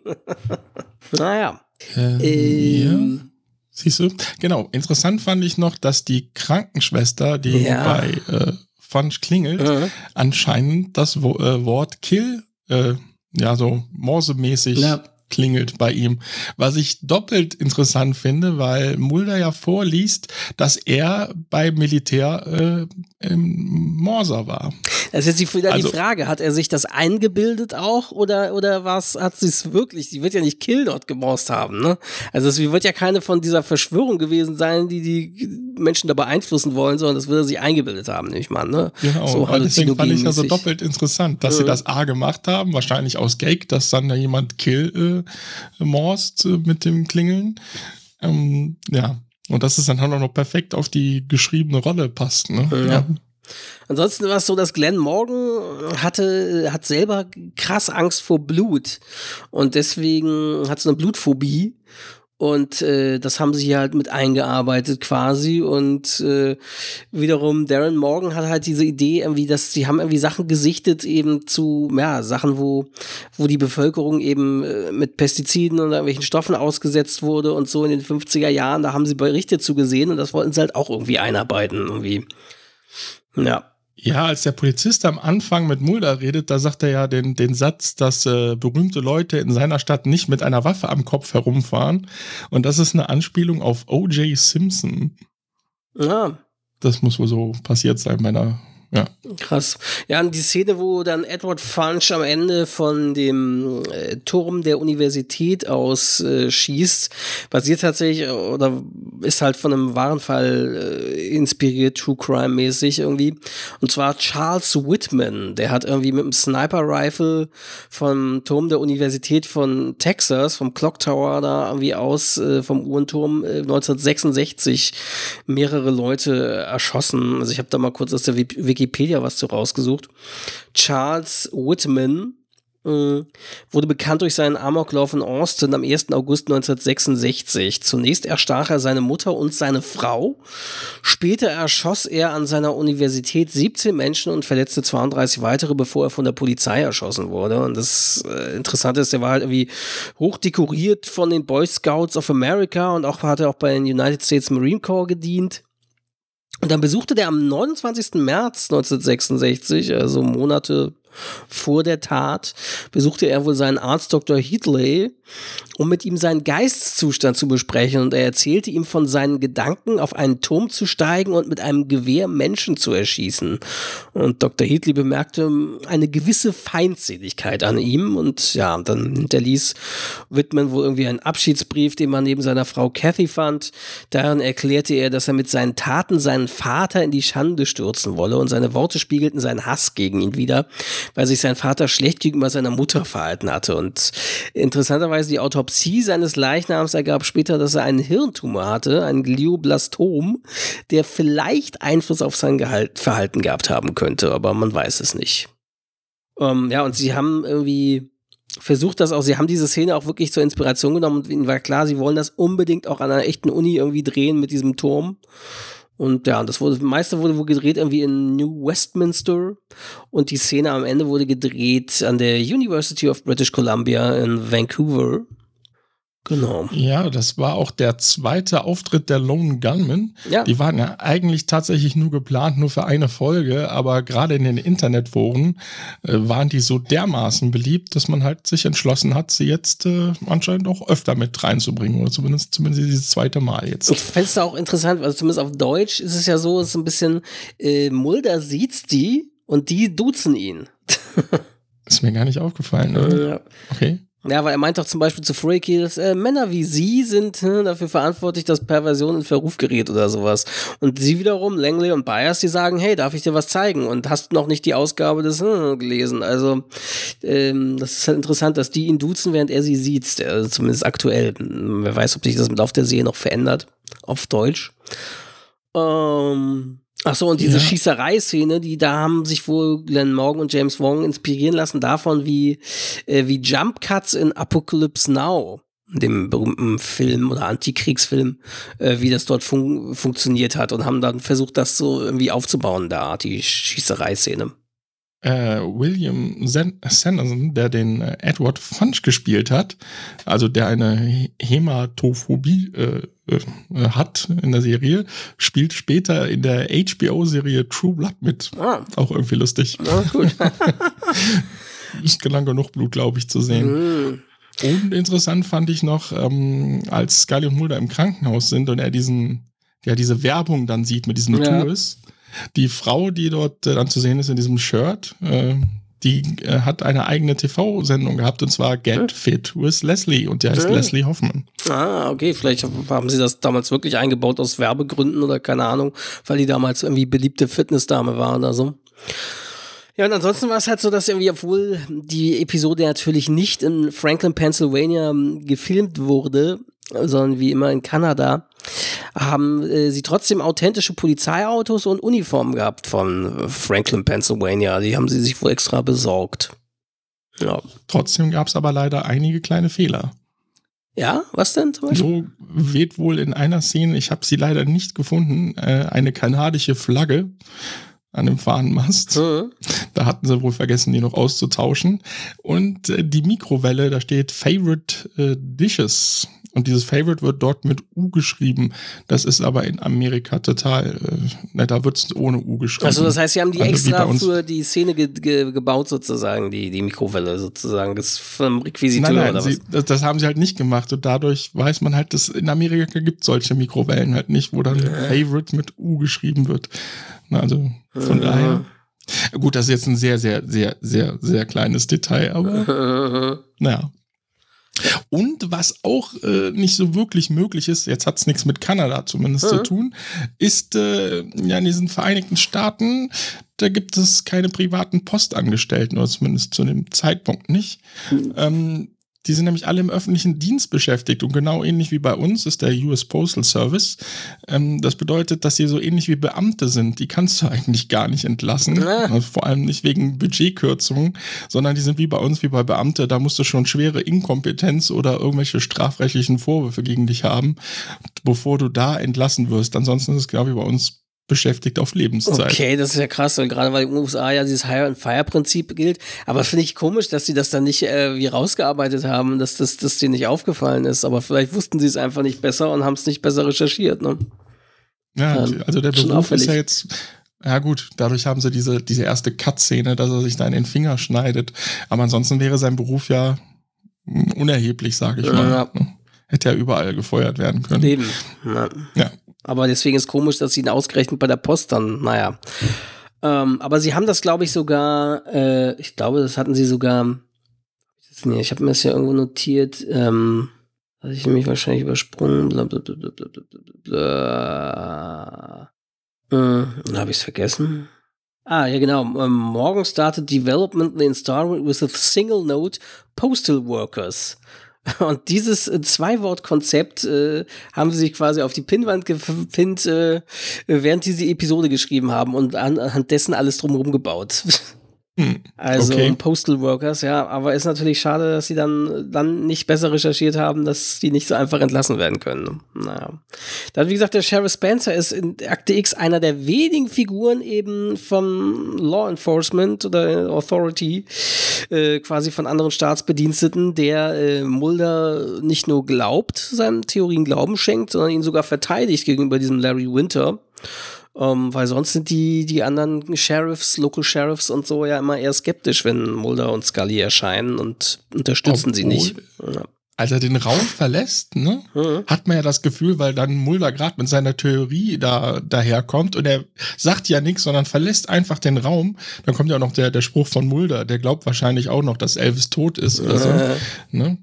S1: naja.
S2: Ähm, ähm, ja. Siehst du? Genau. Interessant fand ich noch, dass die Krankenschwester, die ja. bei äh, Funch klingelt, mhm. anscheinend das Wo äh, Wort Kill, äh, ja, so morsemäßig ja klingelt bei ihm. Was ich doppelt interessant finde, weil Mulder ja vorliest, dass er beim Militär äh, im Morser war.
S1: Das ist jetzt wieder also, die Frage, hat er sich das eingebildet auch oder, oder was hat sie es wirklich? Sie wird ja nicht Kill dort gemorst haben, ne? Also es wird ja keine von dieser Verschwörung gewesen sein, die die Menschen da beeinflussen wollen, sondern das wird er sich eingebildet haben, nehme ich mal, ne?
S2: Genau, so deswegen fand ich das so doppelt interessant, dass mhm. sie das A gemacht haben, wahrscheinlich aus Gag, dass dann da jemand Kill äh, morst äh, mit dem Klingeln. Ähm, ja, und dass es dann auch noch perfekt auf die geschriebene Rolle passt. Ne?
S1: Ja. ja. Ansonsten war es so, dass Glenn Morgan hatte, hat selber krass Angst vor Blut und deswegen hat so eine Blutphobie und äh, das haben sie halt mit eingearbeitet quasi. Und äh, wiederum Darren Morgan hat halt diese Idee, irgendwie, dass sie haben irgendwie Sachen gesichtet, eben zu, ja, Sachen, wo, wo die Bevölkerung eben äh, mit Pestiziden oder irgendwelchen Stoffen ausgesetzt wurde und so in den 50er Jahren, da haben sie Berichte zu gesehen und das wollten sie halt auch irgendwie einarbeiten, irgendwie. Ja.
S2: Ja, als der Polizist am Anfang mit Mulder redet, da sagt er ja den, den Satz, dass äh, berühmte Leute in seiner Stadt nicht mit einer Waffe am Kopf herumfahren. Und das ist eine Anspielung auf O.J. Simpson.
S1: Ja.
S2: Das muss wohl so passiert sein bei einer ja.
S1: Krass. Ja, und die Szene, wo dann Edward Funch am Ende von dem äh, Turm der Universität aus äh, schießt, basiert tatsächlich oder ist halt von einem wahren Fall äh, inspiriert, True Crime mäßig irgendwie. Und zwar Charles Whitman, der hat irgendwie mit einem Sniper Rifle vom Turm der Universität von Texas, vom Clock Tower da irgendwie aus, äh, vom Uhrenturm 1966 äh, mehrere Leute erschossen. Also ich habe da mal kurz aus der Wiki Wikipedia was zu rausgesucht. Charles Whitman äh, wurde bekannt durch seinen Amoklauf in Austin am 1. August 1966. Zunächst erstach er seine Mutter und seine Frau. Später erschoss er an seiner Universität 17 Menschen und verletzte 32 weitere, bevor er von der Polizei erschossen wurde. Und das äh, Interessante ist, er war halt irgendwie hochdekoriert von den Boy Scouts of America und auch hat er auch bei den United States Marine Corps gedient. Und dann besuchte der am 29. März 1966, also Monate vor der Tat besuchte er wohl seinen Arzt Dr. Heatley, um mit ihm seinen Geisteszustand zu besprechen und er erzählte ihm von seinen Gedanken, auf einen Turm zu steigen und mit einem Gewehr Menschen zu erschießen. Und Dr. Heatley bemerkte eine gewisse Feindseligkeit an ihm und ja, dann hinterließ Whitman wohl irgendwie einen Abschiedsbrief, den man neben seiner Frau Kathy fand. Darin erklärte er, dass er mit seinen Taten seinen Vater in die Schande stürzen wolle und seine Worte spiegelten seinen Hass gegen ihn wieder weil sich sein Vater schlecht gegenüber seiner Mutter verhalten hatte. Und interessanterweise die Autopsie seines Leichnams ergab später, dass er einen Hirntumor hatte, ein Glioblastom, der vielleicht Einfluss auf sein Gehalt, Verhalten gehabt haben könnte, aber man weiß es nicht. Ähm, ja, und sie haben irgendwie versucht das auch, sie haben diese Szene auch wirklich zur Inspiration genommen und ihnen war klar, sie wollen das unbedingt auch an einer echten Uni irgendwie drehen mit diesem Turm. Und ja, das wurde, das meiste wurde wohl gedreht irgendwie in New Westminster und die Szene am Ende wurde gedreht an der University of British Columbia in Vancouver. Genau.
S2: Ja, das war auch der zweite Auftritt der Lone Gunman. Ja. Die waren ja eigentlich tatsächlich nur geplant, nur für eine Folge, aber gerade in den Internetforen äh, waren die so dermaßen beliebt, dass man halt sich entschlossen hat, sie jetzt äh, anscheinend auch öfter mit reinzubringen oder zumindest, zumindest dieses zweite Mal jetzt.
S1: Ich fände es auch interessant, also zumindest auf Deutsch ist es ja so, es ist ein bisschen, äh, Mulder sieht die und die duzen ihn.
S2: ist mir gar nicht aufgefallen, oder? Ja. Okay.
S1: Ja, weil er meint doch zum Beispiel zu Freaky, dass äh, Männer wie sie sind äh, dafür verantwortlich, dass Perversion in Verruf gerät oder sowas. Und sie wiederum, Langley und Byers, die sagen, hey, darf ich dir was zeigen? Und hast noch nicht die Ausgabe des äh, gelesen. Also, ähm, das ist halt interessant, dass die ihn duzen, während er sie sieht. Also zumindest aktuell. Wer weiß, ob sich das im Laufe der Serie noch verändert. Auf Deutsch. Ähm, Ach so, und diese ja. Schießerei-Szene, die da haben sich wohl Glenn Morgan und James Wong inspirieren lassen davon, wie, äh, wie Jump Cuts in Apocalypse Now, dem berühmten Film oder Antikriegsfilm, äh, wie das dort fun funktioniert hat und haben dann versucht, das so irgendwie aufzubauen, da, die Schießerei-Szene
S2: äh, William Sanderson, der den äh, Edward Funch gespielt hat, also der eine Hämatophobie äh, äh, hat in der Serie, spielt später in der HBO-Serie True Blood mit. Ah. Auch irgendwie lustig. Ah, gut. Ist gelang genug Blut, glaube ich, zu sehen. Mm. Und interessant fand ich noch, ähm, als Scully und Mulder im Krankenhaus sind und er diesen, ja, diese Werbung dann sieht mit diesen ja. Tours die Frau, die dort äh, dann zu sehen ist in diesem Shirt, äh, die äh, hat eine eigene TV-Sendung gehabt und zwar Get Fit with Leslie und die heißt ja. Leslie Hoffmann.
S1: Ah, okay, vielleicht haben sie das damals wirklich eingebaut aus Werbegründen oder keine Ahnung, weil die damals irgendwie beliebte Fitnessdame war oder so. Ja, und ansonsten war es halt so, dass irgendwie, obwohl die Episode natürlich nicht in Franklin, Pennsylvania gefilmt wurde, sondern wie immer in Kanada, haben äh, sie trotzdem authentische Polizeiautos und Uniformen gehabt von Franklin, Pennsylvania. Die haben sie sich wohl extra besorgt.
S2: Ja. Trotzdem gab es aber leider einige kleine Fehler.
S1: Ja, was denn
S2: zum Beispiel? So weht wohl in einer Szene, ich habe sie leider nicht gefunden, äh, eine kanadische Flagge an dem Fahnenmast. Mhm. Da hatten sie wohl vergessen, die noch auszutauschen. Und äh, die Mikrowelle, da steht Favorite äh, Dishes. Und dieses Favorite wird dort mit U geschrieben. Das ist aber in Amerika total, äh, ne, da wird es ohne U geschrieben.
S1: Also das heißt, sie haben die also extra für die Szene ge ge gebaut sozusagen, die, die Mikrowelle sozusagen, das vom Requisiteur
S2: nein, nein, oder sie, was? Das haben sie halt nicht gemacht und dadurch weiß man halt, dass in Amerika gibt solche Mikrowellen halt nicht, wo dann Favorite mit U geschrieben wird. Also von mhm. daher. Gut, das ist jetzt ein sehr, sehr, sehr, sehr, sehr kleines Detail, aber naja. Und was auch äh, nicht so wirklich möglich ist, jetzt hat es nichts mit Kanada zumindest mhm. zu tun, ist äh, ja in diesen Vereinigten Staaten, da gibt es keine privaten Postangestellten, oder zumindest zu dem Zeitpunkt nicht. Mhm. Ähm, die sind nämlich alle im öffentlichen Dienst beschäftigt und genau ähnlich wie bei uns ist der US Postal Service. Ähm, das bedeutet, dass sie so ähnlich wie Beamte sind. Die kannst du eigentlich gar nicht entlassen. Also vor allem nicht wegen Budgetkürzungen, sondern die sind wie bei uns, wie bei Beamte. Da musst du schon schwere Inkompetenz oder irgendwelche strafrechtlichen Vorwürfe gegen dich haben, bevor du da entlassen wirst. Ansonsten ist es genau wie bei uns beschäftigt auf Lebenszeit.
S1: Okay, das ist ja krass, weil gerade weil in den USA ja dieses Hire and Fire Prinzip gilt. Aber finde ich komisch, dass sie das dann nicht äh, wie rausgearbeitet haben, dass das dass denen nicht aufgefallen ist. Aber vielleicht wussten sie es einfach nicht besser und haben es nicht besser recherchiert. Ne?
S2: Ja, ähm, also der Beruf auffällig. ist ja jetzt ja gut, dadurch haben sie diese, diese erste Cut-Szene, dass er sich da in den Finger schneidet. Aber ansonsten wäre sein Beruf ja unerheblich, sage ich ja, mal. Ja. Hätte ja überall gefeuert werden können.
S1: Eben. Ja. ja. Aber deswegen ist komisch, dass sie ihn ausgerechnet bei der Post dann, naja. Ähm, aber sie haben das, glaube ich, sogar, äh, ich glaube, das hatten sie sogar, ich habe mir das ja irgendwo notiert, ähm, hatte ich nämlich wahrscheinlich übersprungen, bla bla bla bla bla bla bla. Äh, habe ich es vergessen? Ah, ja, genau. Um, morgen startet Development in Star with a single note Postal Workers. Und dieses äh, Zwei-Wort-Konzept äh, haben sie sich quasi auf die Pinnwand gepinnt, äh, während sie die Episode geschrieben haben und anhand dessen alles drumherum gebaut. Hm, also okay. Postal Workers, ja, aber ist natürlich schade, dass sie dann, dann nicht besser recherchiert haben, dass die nicht so einfach entlassen werden können. Naja. Dann, wie gesagt, der Sheriff Spencer ist in Akte X einer der wenigen Figuren eben vom Law Enforcement oder Authority, äh, quasi von anderen Staatsbediensteten, der äh, Mulder nicht nur glaubt, seinen Theorien Glauben schenkt, sondern ihn sogar verteidigt gegenüber diesem Larry Winter. Ähm, weil sonst sind die, die anderen Sheriffs, Local Sheriffs und so ja immer eher skeptisch, wenn Mulder und Scully erscheinen und unterstützen Obwohl, sie nicht. Ja.
S2: Als er den Raum verlässt, ne, mhm. hat man ja das Gefühl, weil dann Mulder gerade mit seiner Theorie da daherkommt und er sagt ja nichts, sondern verlässt einfach den Raum. Dann kommt ja noch der, der Spruch von Mulder, der glaubt wahrscheinlich auch noch, dass Elvis tot ist oder so. Ne?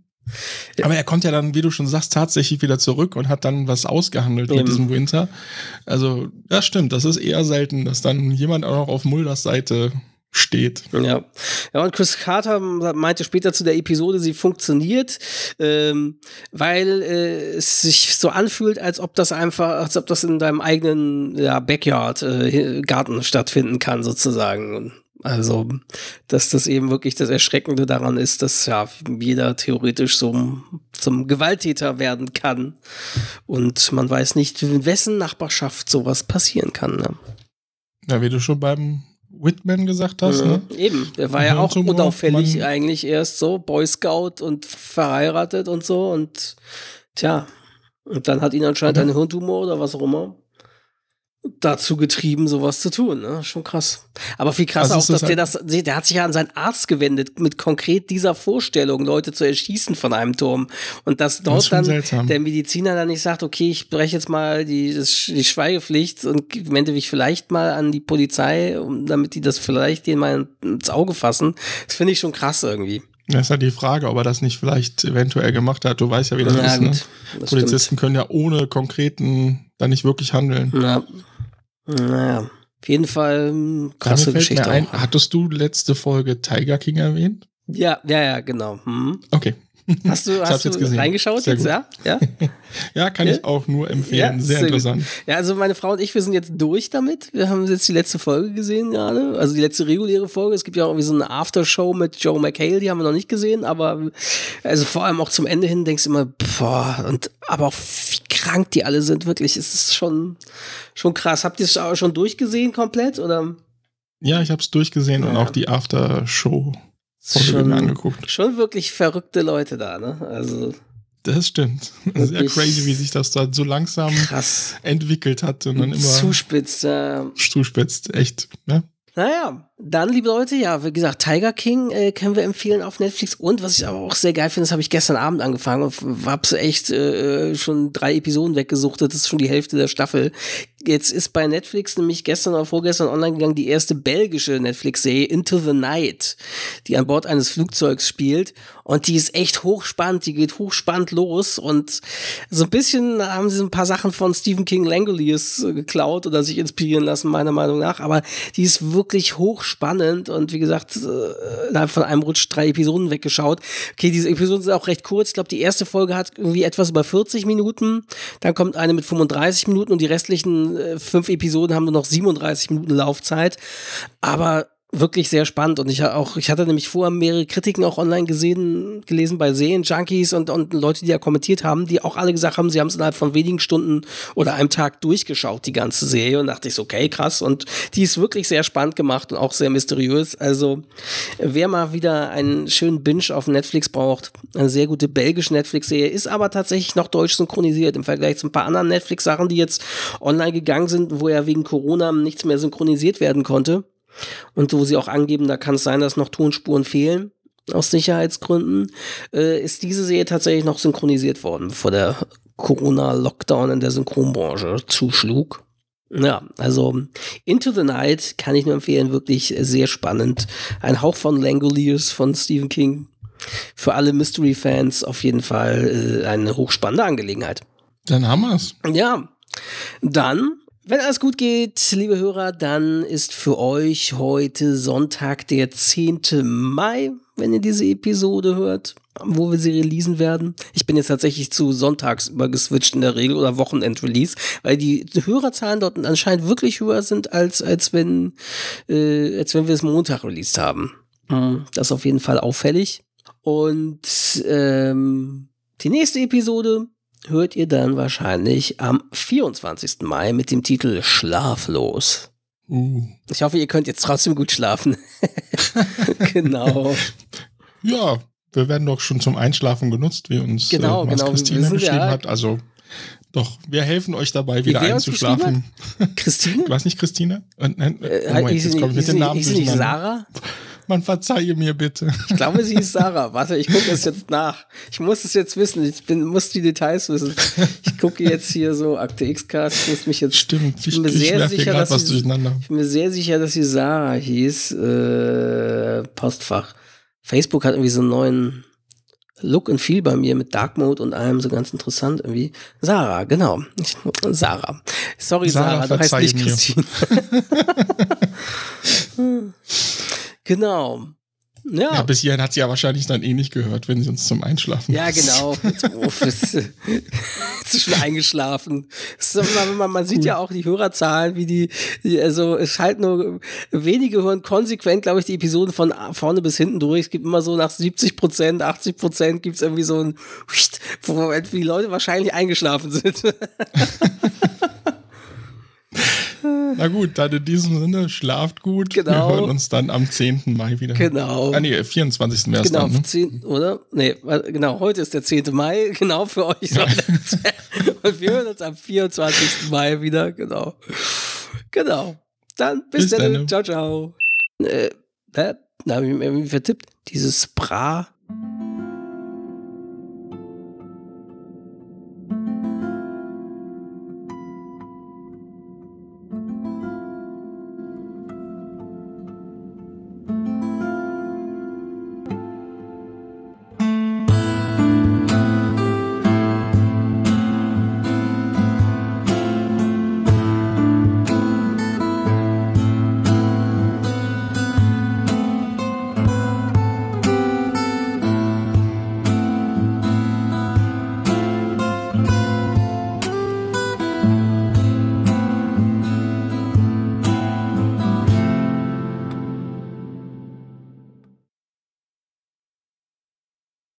S2: Aber er kommt ja dann, wie du schon sagst, tatsächlich wieder zurück und hat dann was ausgehandelt Eben. mit diesem Winter. Also, das stimmt, das ist eher selten, dass dann jemand auch noch auf Mulders Seite steht.
S1: Ja. Ja, und Chris Carter meinte später zu der Episode, sie funktioniert, ähm, weil äh, es sich so anfühlt, als ob das einfach, als ob das in deinem eigenen ja, Backyard, äh, Garten stattfinden kann, sozusagen. Und also, dass das eben wirklich das Erschreckende daran ist, dass ja jeder theoretisch so zum Gewalttäter werden kann. Und man weiß nicht, in wessen Nachbarschaft sowas passieren kann. Ne?
S2: Ja, wie du schon beim Whitman gesagt hast, mhm, ne?
S1: Eben, der war ja auch unauffällig eigentlich erst so, Boy Scout und verheiratet und so und tja, und dann hat ihn anscheinend ein Hirntumor oder was auch immer dazu getrieben, sowas zu tun. Ne? Schon krass. Aber viel krasser also auch, dass der das, der hat sich ja an seinen Arzt gewendet, mit konkret dieser Vorstellung, Leute zu erschießen von einem Turm. Und dass dort das dann seltsam. der Mediziner dann nicht sagt, okay, ich breche jetzt mal die, die Schweigepflicht und wende mich vielleicht mal an die Polizei, damit die das vielleicht denen mal ins Auge fassen. Das finde ich schon krass irgendwie.
S2: Das ist halt die Frage, ob er das nicht vielleicht eventuell gemacht hat. Du weißt ja, wie das ja, ist. Ne? Das Polizisten stimmt. können ja ohne konkreten da nicht wirklich handeln.
S1: Ja. Naja, auf jeden Fall hm, krasse Geschichte.
S2: Ein, hattest du letzte Folge Tiger King erwähnt?
S1: Ja, ja, ja, genau. Hm.
S2: Okay.
S1: Hast du, hast du jetzt reingeschaut sehr jetzt, gut. ja?
S2: Ja, ja kann ja? ich auch nur empfehlen. Ja, sehr, sehr interessant. Gut.
S1: Ja, also meine Frau und ich, wir sind jetzt durch damit. Wir haben jetzt die letzte Folge gesehen gerade. Also die letzte reguläre Folge. Es gibt ja auch irgendwie so eine Aftershow mit Joe McHale, die haben wir noch nicht gesehen, aber also vor allem auch zum Ende hin denkst du immer, boah, und aber auch wie krank die alle sind, wirklich. Es ist schon, schon krass. Habt ihr es auch schon durchgesehen komplett? Oder?
S2: Ja, ich habe es durchgesehen ja. und auch die Aftershow schon, angeguckt.
S1: Schon wirklich verrückte Leute da, ne? Also.
S2: Das stimmt. Sehr crazy, wie sich das da so langsam krass. entwickelt hat und dann immer.
S1: Zuspitzt,
S2: ja. Zuspitzt, echt, ne?
S1: Naja, dann, liebe Leute, ja, wie gesagt, Tiger King äh, können wir empfehlen auf Netflix. Und was ich aber auch sehr geil finde, das habe ich gestern Abend angefangen und hab's echt äh, schon drei Episoden weggesuchtet. Das ist schon die Hälfte der Staffel. Jetzt ist bei Netflix nämlich gestern oder vorgestern online gegangen die erste belgische Netflix-Serie Into the Night, die an Bord eines Flugzeugs spielt. Und die ist echt hochspannend, die geht hochspannend los. Und so ein bisschen haben sie ein paar Sachen von Stephen King Langoliers äh, geklaut oder sich inspirieren lassen, meiner Meinung nach. Aber die ist wirklich hochspannend und wie gesagt, äh, innerhalb von einem Rutsch drei Episoden weggeschaut. Okay, diese Episoden sind auch recht kurz. Ich glaube, die erste Folge hat irgendwie etwas über 40 Minuten. Dann kommt eine mit 35 Minuten und die restlichen äh, fünf Episoden haben nur noch 37 Minuten Laufzeit. Aber wirklich sehr spannend. Und ich auch ich hatte nämlich vorher mehrere Kritiken auch online gesehen gelesen bei Serienjunkies und und Leute die ja kommentiert haben die auch alle gesagt haben sie haben es innerhalb von wenigen Stunden oder einem Tag durchgeschaut die ganze Serie. Und dachte ich so okay krass. Und die ist wirklich sehr spannend gemacht und auch sehr mysteriös. Also wer mal wieder einen schönen Binge auf Netflix braucht eine sehr gute belgische Netflix Serie ist aber tatsächlich noch deutsch synchronisiert im Vergleich zu ein paar anderen Netflix Sachen die jetzt online gegangen sind wo ja wegen Corona nichts mehr synchronisiert werden konnte und wo sie auch angeben, da kann es sein, dass noch Tonspuren fehlen aus Sicherheitsgründen, äh, ist diese Serie tatsächlich noch synchronisiert worden, bevor der Corona-Lockdown in der Synchronbranche zuschlug. Ja, also Into the Night kann ich nur empfehlen, wirklich sehr spannend. Ein Hauch von Langoliers von Stephen King. Für alle Mystery-Fans auf jeden Fall äh, eine hochspannende Angelegenheit.
S2: Dann haben wir's.
S1: Ja, dann wenn alles gut geht, liebe Hörer, dann ist für euch heute Sonntag, der 10. Mai, wenn ihr diese Episode hört, wo wir sie releasen werden. Ich bin jetzt tatsächlich zu Sonntags übergeswitcht in der Regel oder Wochenend-Release, weil die Hörerzahlen dort anscheinend wirklich höher sind, als, als, wenn, äh, als wenn wir es Montag released haben. Mhm. Das ist auf jeden Fall auffällig. Und ähm, die nächste Episode hört ihr dann wahrscheinlich am 24. Mai mit dem Titel Schlaflos. Uh. Ich hoffe, ihr könnt jetzt trotzdem gut schlafen. genau.
S2: Ja, wir werden doch schon zum Einschlafen genutzt, wie uns
S1: genau, äh, genau.
S2: Christine beschrieben ja, hat. Also doch, wir helfen euch dabei, wieder einzuschlafen.
S1: Christine?
S2: Du weißt nicht Christine?
S1: Äh, nein, äh, Moment, jetzt komme ich mit dem Namen ist nicht Sarah?
S2: Man verzeihe mir bitte.
S1: Ich glaube, sie ist Sarah. Warte, ich gucke es jetzt nach. Ich muss es jetzt wissen. Ich bin, muss die Details wissen. Ich gucke jetzt hier so Akte X-Cast. Ich muss mich jetzt.
S2: Stimmt. Ich bin mir ich, sehr sicher, dass sie,
S1: ich bin mir sehr sicher, dass sie Sarah hieß. Äh, Postfach. Facebook hat irgendwie so einen neuen Look and Feel bei mir mit Dark Mode und allem so ganz interessant irgendwie. Sarah, genau. Ich, Sarah. Sorry, Sarah, Sarah du heißt nicht Christine. Genau. Ja.
S2: ja. bis hierhin hat sie ja wahrscheinlich dann eh nicht gehört, wenn sie uns zum Einschlafen.
S1: Ja, genau. Jetzt ist schon eingeschlafen. Man, man, sieht cool. ja auch die Hörerzahlen, wie die, also es halt nur wenige hören konsequent, glaube ich, die Episoden von vorne bis hinten durch. Es gibt immer so nach 70 Prozent, 80 Prozent gibt es irgendwie so ein, wo die Leute wahrscheinlich eingeschlafen sind.
S2: Na gut, dann in diesem Sinne, schlaft gut. Genau. Wir hören uns dann am 10. Mai wieder.
S1: Genau.
S2: Ah, nee, 24. wäre es
S1: genau,
S2: dann. Ne?
S1: 10, oder? Nee, genau, heute ist der 10. Mai, genau für euch. Ja. Und wir hören uns am 24. Mai wieder, genau. Genau. Dann bis, bis dann. Ciao, ciao. Äh, äh, na, wie, wie vertippt? Dieses Bra